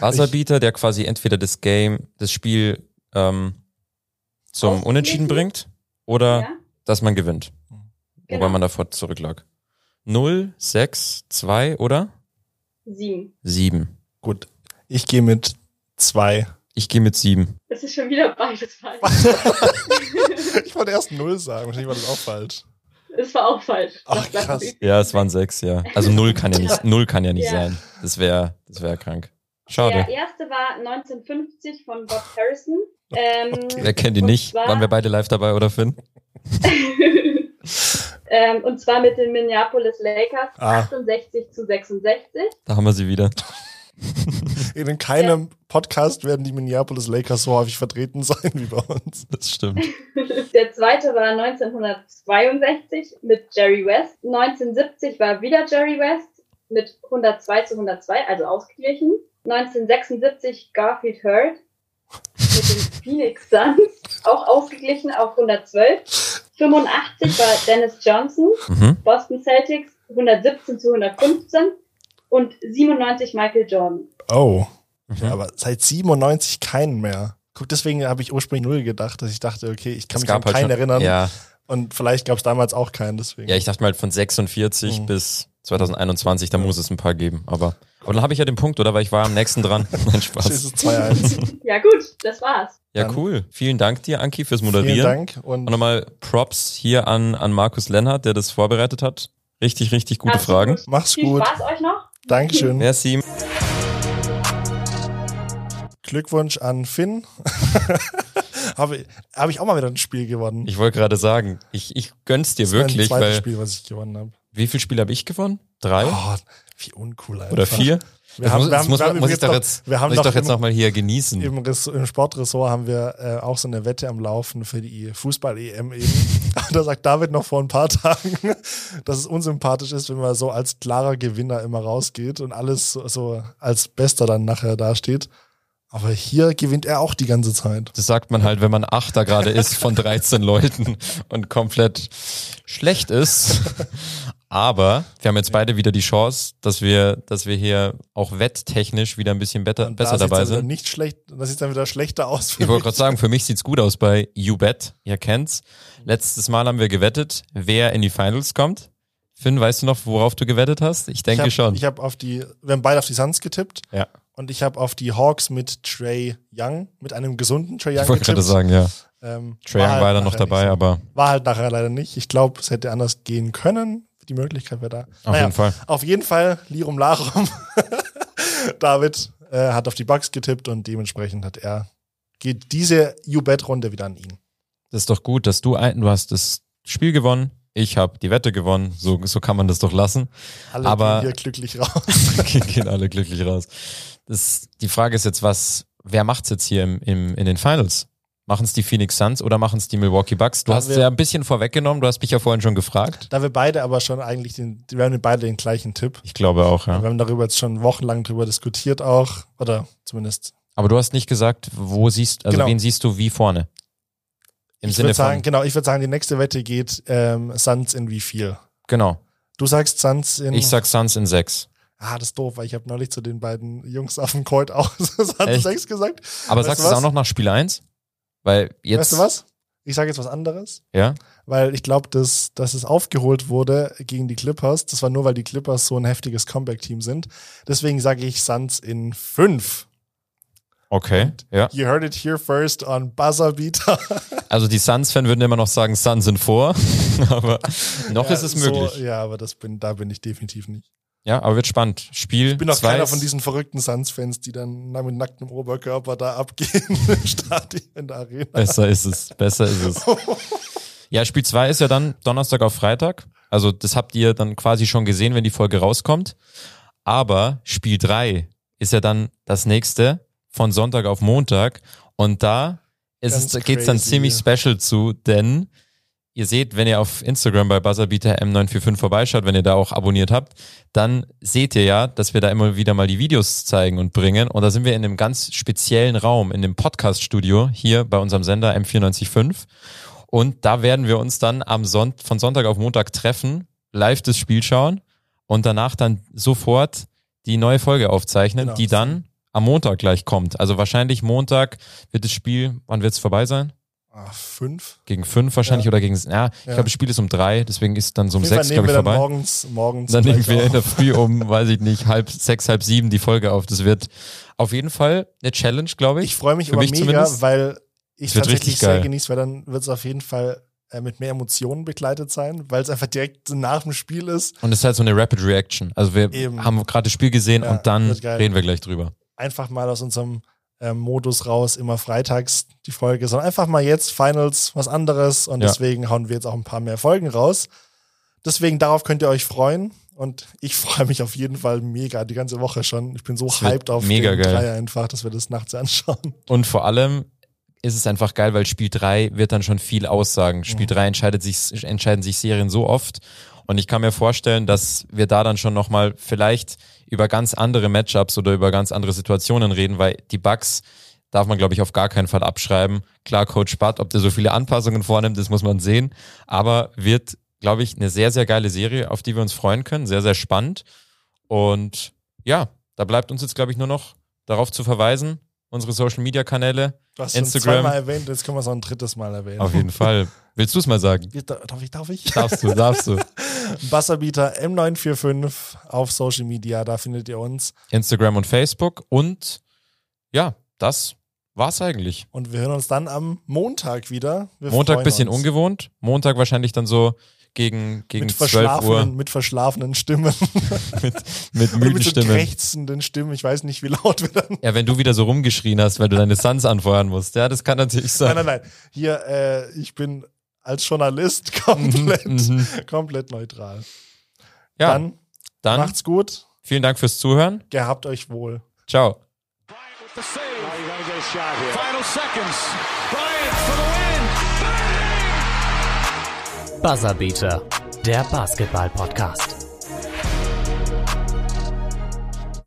Buzzerbeater, der quasi entweder das Game, das Spiel ähm, zum? Unentschieden bringt oder Ja? dass man gewinnt. Genau. Wobei man davor zurücklag. 0, 6, 2 oder 7. 7. Gut. Ich gehe mit zwei. Ich gehe mit 7. Das ist schon wieder beides falsch. [laughs] Ich wollte erst null sagen, wahrscheinlich war das auch falsch. das war auch falsch. Ach, krass. Ja, es waren 6, ja. Also 0 kann ja nicht, [laughs] 0 kann ja nicht Ja. sein. Das wäre das wäre krank. Schade. Der erste war 1950 von Bob Harrison. [laughs] Ähm, Wer kennt ihn nicht? zwar- Waren wir beide live dabei oder Finn? [laughs] ähm, und zwar mit den Minneapolis Lakers Ah. 68 zu 66. Da haben wir sie wieder. [laughs] In keinem Podcast werden die Minneapolis Lakers so häufig vertreten sein wie bei uns. Das stimmt. Der zweite war 1962 mit Jerry West. 1970 war wieder Jerry West mit 102 zu 102, also ausgeglichen. 1976 Garfield Hurd mit den [laughs] Phoenix Suns, auch ausgeglichen auf 112. 85 war Dennis Johnson, Mhm. Boston Celtics 117 zu 115 und 97 Michael Jordan. Oh. Mhm. Ja, aber seit 97 keinen mehr. Guck, deswegen habe ich ursprünglich null gedacht, dass ich dachte, okay, ich kann Es mich an halt keinen schon- erinnern. Ja, Und vielleicht gab es damals auch keinen, deswegen. ja, ich dachte mal von 46 Mhm. bis 2021, da muss es ein paar geben. Aber, aber dann habe ich ja den Punkt, oder? Weil ich war am nächsten dran. [laughs] Nein, Spaß. es 2-1. [laughs] Ja gut, das war's. Ja, Dann- cool. Vielen Dank dir, Anki, fürs Vielen Moderieren. Dank. Und Und nochmal Props hier an, an Markus Lennart, der das vorbereitet hat. Richtig, richtig gute Absolut. Fragen. mach's Viel gut. Spaß euch noch. Dankeschön. Merci. Glückwunsch an Finn. [laughs] habe, habe ich auch mal wieder ein Spiel gewonnen. Ich wollte gerade sagen, ich, ich gönn's dir Das ist mein wirklich, zweites weil Spiel, was ich gewonnen habe. Wie viel Spiele habe ich gewonnen? Drei? Oh, wie uncool einfach. Oder vier? Wir Das haben, muss, wir das haben, muss, wir muss ich doch jetzt, wir haben muss ich doch jetzt im- noch mal hier genießen. Im, Im Sportressort haben wir äh, auch so eine Wette am Laufen für die Fußball-EM eben. [laughs] da sagt David noch vor ein paar [laughs] Tagen, dass es unsympathisch ist, wenn man so als klarer Gewinner immer rausgeht und alles so, so als Bester dann nachher dasteht. Aber hier gewinnt er auch die ganze Zeit. Das sagt man halt, wenn man Achter gerade ist von [laughs] 13 Leuten und komplett schlecht ist. Aber wir haben jetzt beide wieder die Chance, dass wir, dass wir hier auch wetttechnisch wieder ein bisschen better, Und besser da dabei dann sind. Nicht schlecht, das sieht dann wieder schlechter aus. für Ich wollte gerade sagen, für mich sieht's gut aus bei YouBet. Ihr kennt's. Letztes Mal haben wir gewettet, wer in die Finals kommt. Finn, weißt du noch, worauf du gewettet hast? Ich denke ich hab, schon. Ich habe auf die, wir haben beide auf die Suns getippt. Ja. Und ich habe auf die Hawks mit Trey Young, mit einem gesunden Trey Young ich wollte gerade sagen, ja. Ähm, Trae Young halt war da noch dabei, so. aber War halt nachher leider nicht. Ich glaube, es hätte anders gehen können. Die Möglichkeit wäre da. auf jeden Fall. Auf jeden Fall, Lirum Larum. [laughs] David äh, hat auf die Bugs getippt und dementsprechend hat er, geht diese U-Bet-Runde wieder an ihn. Das ist doch gut, dass du ein, du hast das Spiel gewonnen, ich habe die Wette gewonnen, so, so kann man das doch lassen. Alle Aber- gehen hier glücklich raus. [laughs] Gehen gehen alle glücklich raus. Das, die Frage ist jetzt, was, wer macht's jetzt hier im, im, in den Finals? Machen es die Phoenix Suns oder machen es die Milwaukee Bucks? Du Da hast wir- ja ein bisschen vorweggenommen, du hast mich ja vorhin schon gefragt. Da wir beide aber schon eigentlich den, wir haben beide den gleichen Tipp. Ich glaube auch, ja. Wir haben darüber jetzt schon wochenlang drüber diskutiert auch, oder zumindest. Aber du hast nicht gesagt, wo siehst, also Genau. wen siehst du wie vorne? Im ich Sinne würde sagen, von, genau, ich würde sagen, die nächste Wette geht ähm, Suns in wie viel? genau. Du sagst Suns in. Ich sag Suns in sechs. Ah, das ist doof, weil ich habe neulich zu den beiden Jungs auf dem Court auch [laughs] Suns Echt? 6 gesagt. Aber Weißt sagst du es auch noch nach Spiel 1? Weil jetzt. Weißt du was? Ich sage jetzt was anderes, Ja? weil ich glaube, dass, dass es aufgeholt wurde gegen die Clippers. Das war nur, weil die Clippers so ein heftiges Comeback-Team sind. Deswegen sage ich Suns in 5. Okay. Ja. You heard it here first on Buzzer Beater. [laughs] Also die Suns-Fan würden immer noch sagen, Suns sind vor. [laughs] aber noch Ja, ist es so, möglich. ja, aber das bin, da bin ich definitiv nicht. Ja, aber wird spannend. Spiel Ich bin auch keiner von diesen verrückten Suns-Fans, die dann mit nacktem Oberkörper da abgehen [laughs] im Stadion in der Arena. Besser ist es. Besser ist es. [laughs] Ja, Spiel 2 ist ja dann Donnerstag auf Freitag. Also das habt ihr dann quasi schon gesehen, wenn die Folge rauskommt. Aber Spiel 3 ist ja dann das nächste von Sonntag auf Montag. Und da Ganz es, geht's dann ziemlich special zu, denn ihr seht, wenn ihr auf Instagram bei Buzzerbeater M945 vorbeischaut, wenn ihr da auch abonniert habt, dann seht ihr ja, dass wir da immer wieder mal die Videos zeigen und bringen. Und da sind wir in einem ganz speziellen Raum, in dem Podcast-Studio hier bei unserem Sender M945. Und da werden wir uns dann am Son von Sonntag auf Montag treffen, live das Spiel schauen und danach dann sofort die neue Folge aufzeichnen, Genau. die dann am Montag gleich kommt. Also wahrscheinlich Montag wird das Spiel, wann wird es vorbei sein? Ah, fünf. Gegen fünf wahrscheinlich Ja. oder gegen, ja, ich Ja. glaube, das Spiel ist um drei, deswegen ist dann so um sechs, glaube nehmen ich, wir dann vorbei. morgens, morgens Dann nehmen wir in der. Früh um, weiß ich nicht, halb sechs, halb sieben die Folge auf. Das wird auf jeden Fall eine Challenge, glaube ich. Ich freue mich Für immer mich mega, zumindest. weil ich Es tatsächlich sehr geil. genieße, weil dann wird es auf jeden Fall äh, mit mehr Emotionen begleitet sein, weil es einfach direkt nach dem Spiel ist. Und es ist halt so eine Rapid Reaction. Also wir Eben. haben gerade das Spiel gesehen Ja, und dann reden wir gleich drüber. Einfach mal aus unserem ähm, Modus raus, immer freitags die Folge, sondern einfach mal jetzt Finals, was anderes und Ja. deswegen hauen wir jetzt auch ein paar mehr Folgen raus. Deswegen darauf könnt ihr euch freuen und ich [laughs] freue mich auf jeden Fall mega die ganze Woche schon. Ich bin so hyped auf mega den geil. Dreier einfach, dass wir das nachts [laughs] anschauen. Und vor allem ist es einfach geil, weil Spiel 3 wird dann schon viel aussagen. Spiel 3 entscheidet sich, entscheiden sich Serien so oft. Und ich kann mir vorstellen, dass wir da dann schon nochmal vielleicht über ganz andere Matchups oder über ganz andere Situationen reden, weil die Bugs darf man, glaube ich, auf gar keinen Fall abschreiben. Klar, Coach Butt, ob der so viele Anpassungen vornimmt, das muss man sehen. Aber wird, glaube ich, eine sehr, sehr geile Serie, auf die wir uns freuen können. Sehr, sehr spannend. Und ja, da bleibt uns jetzt, glaube ich, nur noch darauf zu verweisen, unsere Social-Media-Kanäle, Du hast schon Instagram. zweimal erwähnt, jetzt können wir es noch ein drittes Mal erwähnen. Auf jeden Fall. [laughs] Willst du es mal sagen? Darf ich, darf ich? Darfst du, darfst du. [laughs] Buzzerbeater M945 auf Social Media, da findet ihr uns. Instagram und Facebook. Und ja, das war's eigentlich. Und wir hören uns dann am Montag wieder. Wir Montag bisschen uns. ungewohnt. Montag wahrscheinlich dann so gegen, gegen mit 12 verschlafenen, Uhr mit verschlafenen Stimmen. [laughs] mit, mit müden mit so Stimmen. krächzenden Stimmen. Ich weiß nicht, wie laut wir dann. Ja, wenn du wieder so rumgeschrien hast, weil du deine Suns anfeuern musst. Ja, das kann natürlich sein. Nein, nein, nein. Hier, äh, ich bin als Journalist [laughs] komplett, Mhm. komplett neutral. Ja, Dann, dann macht's gut. vielen Dank fürs Zuhören. Gehabt euch wohl. Ciao. Buzzerbeater, der Basketball-Podcast.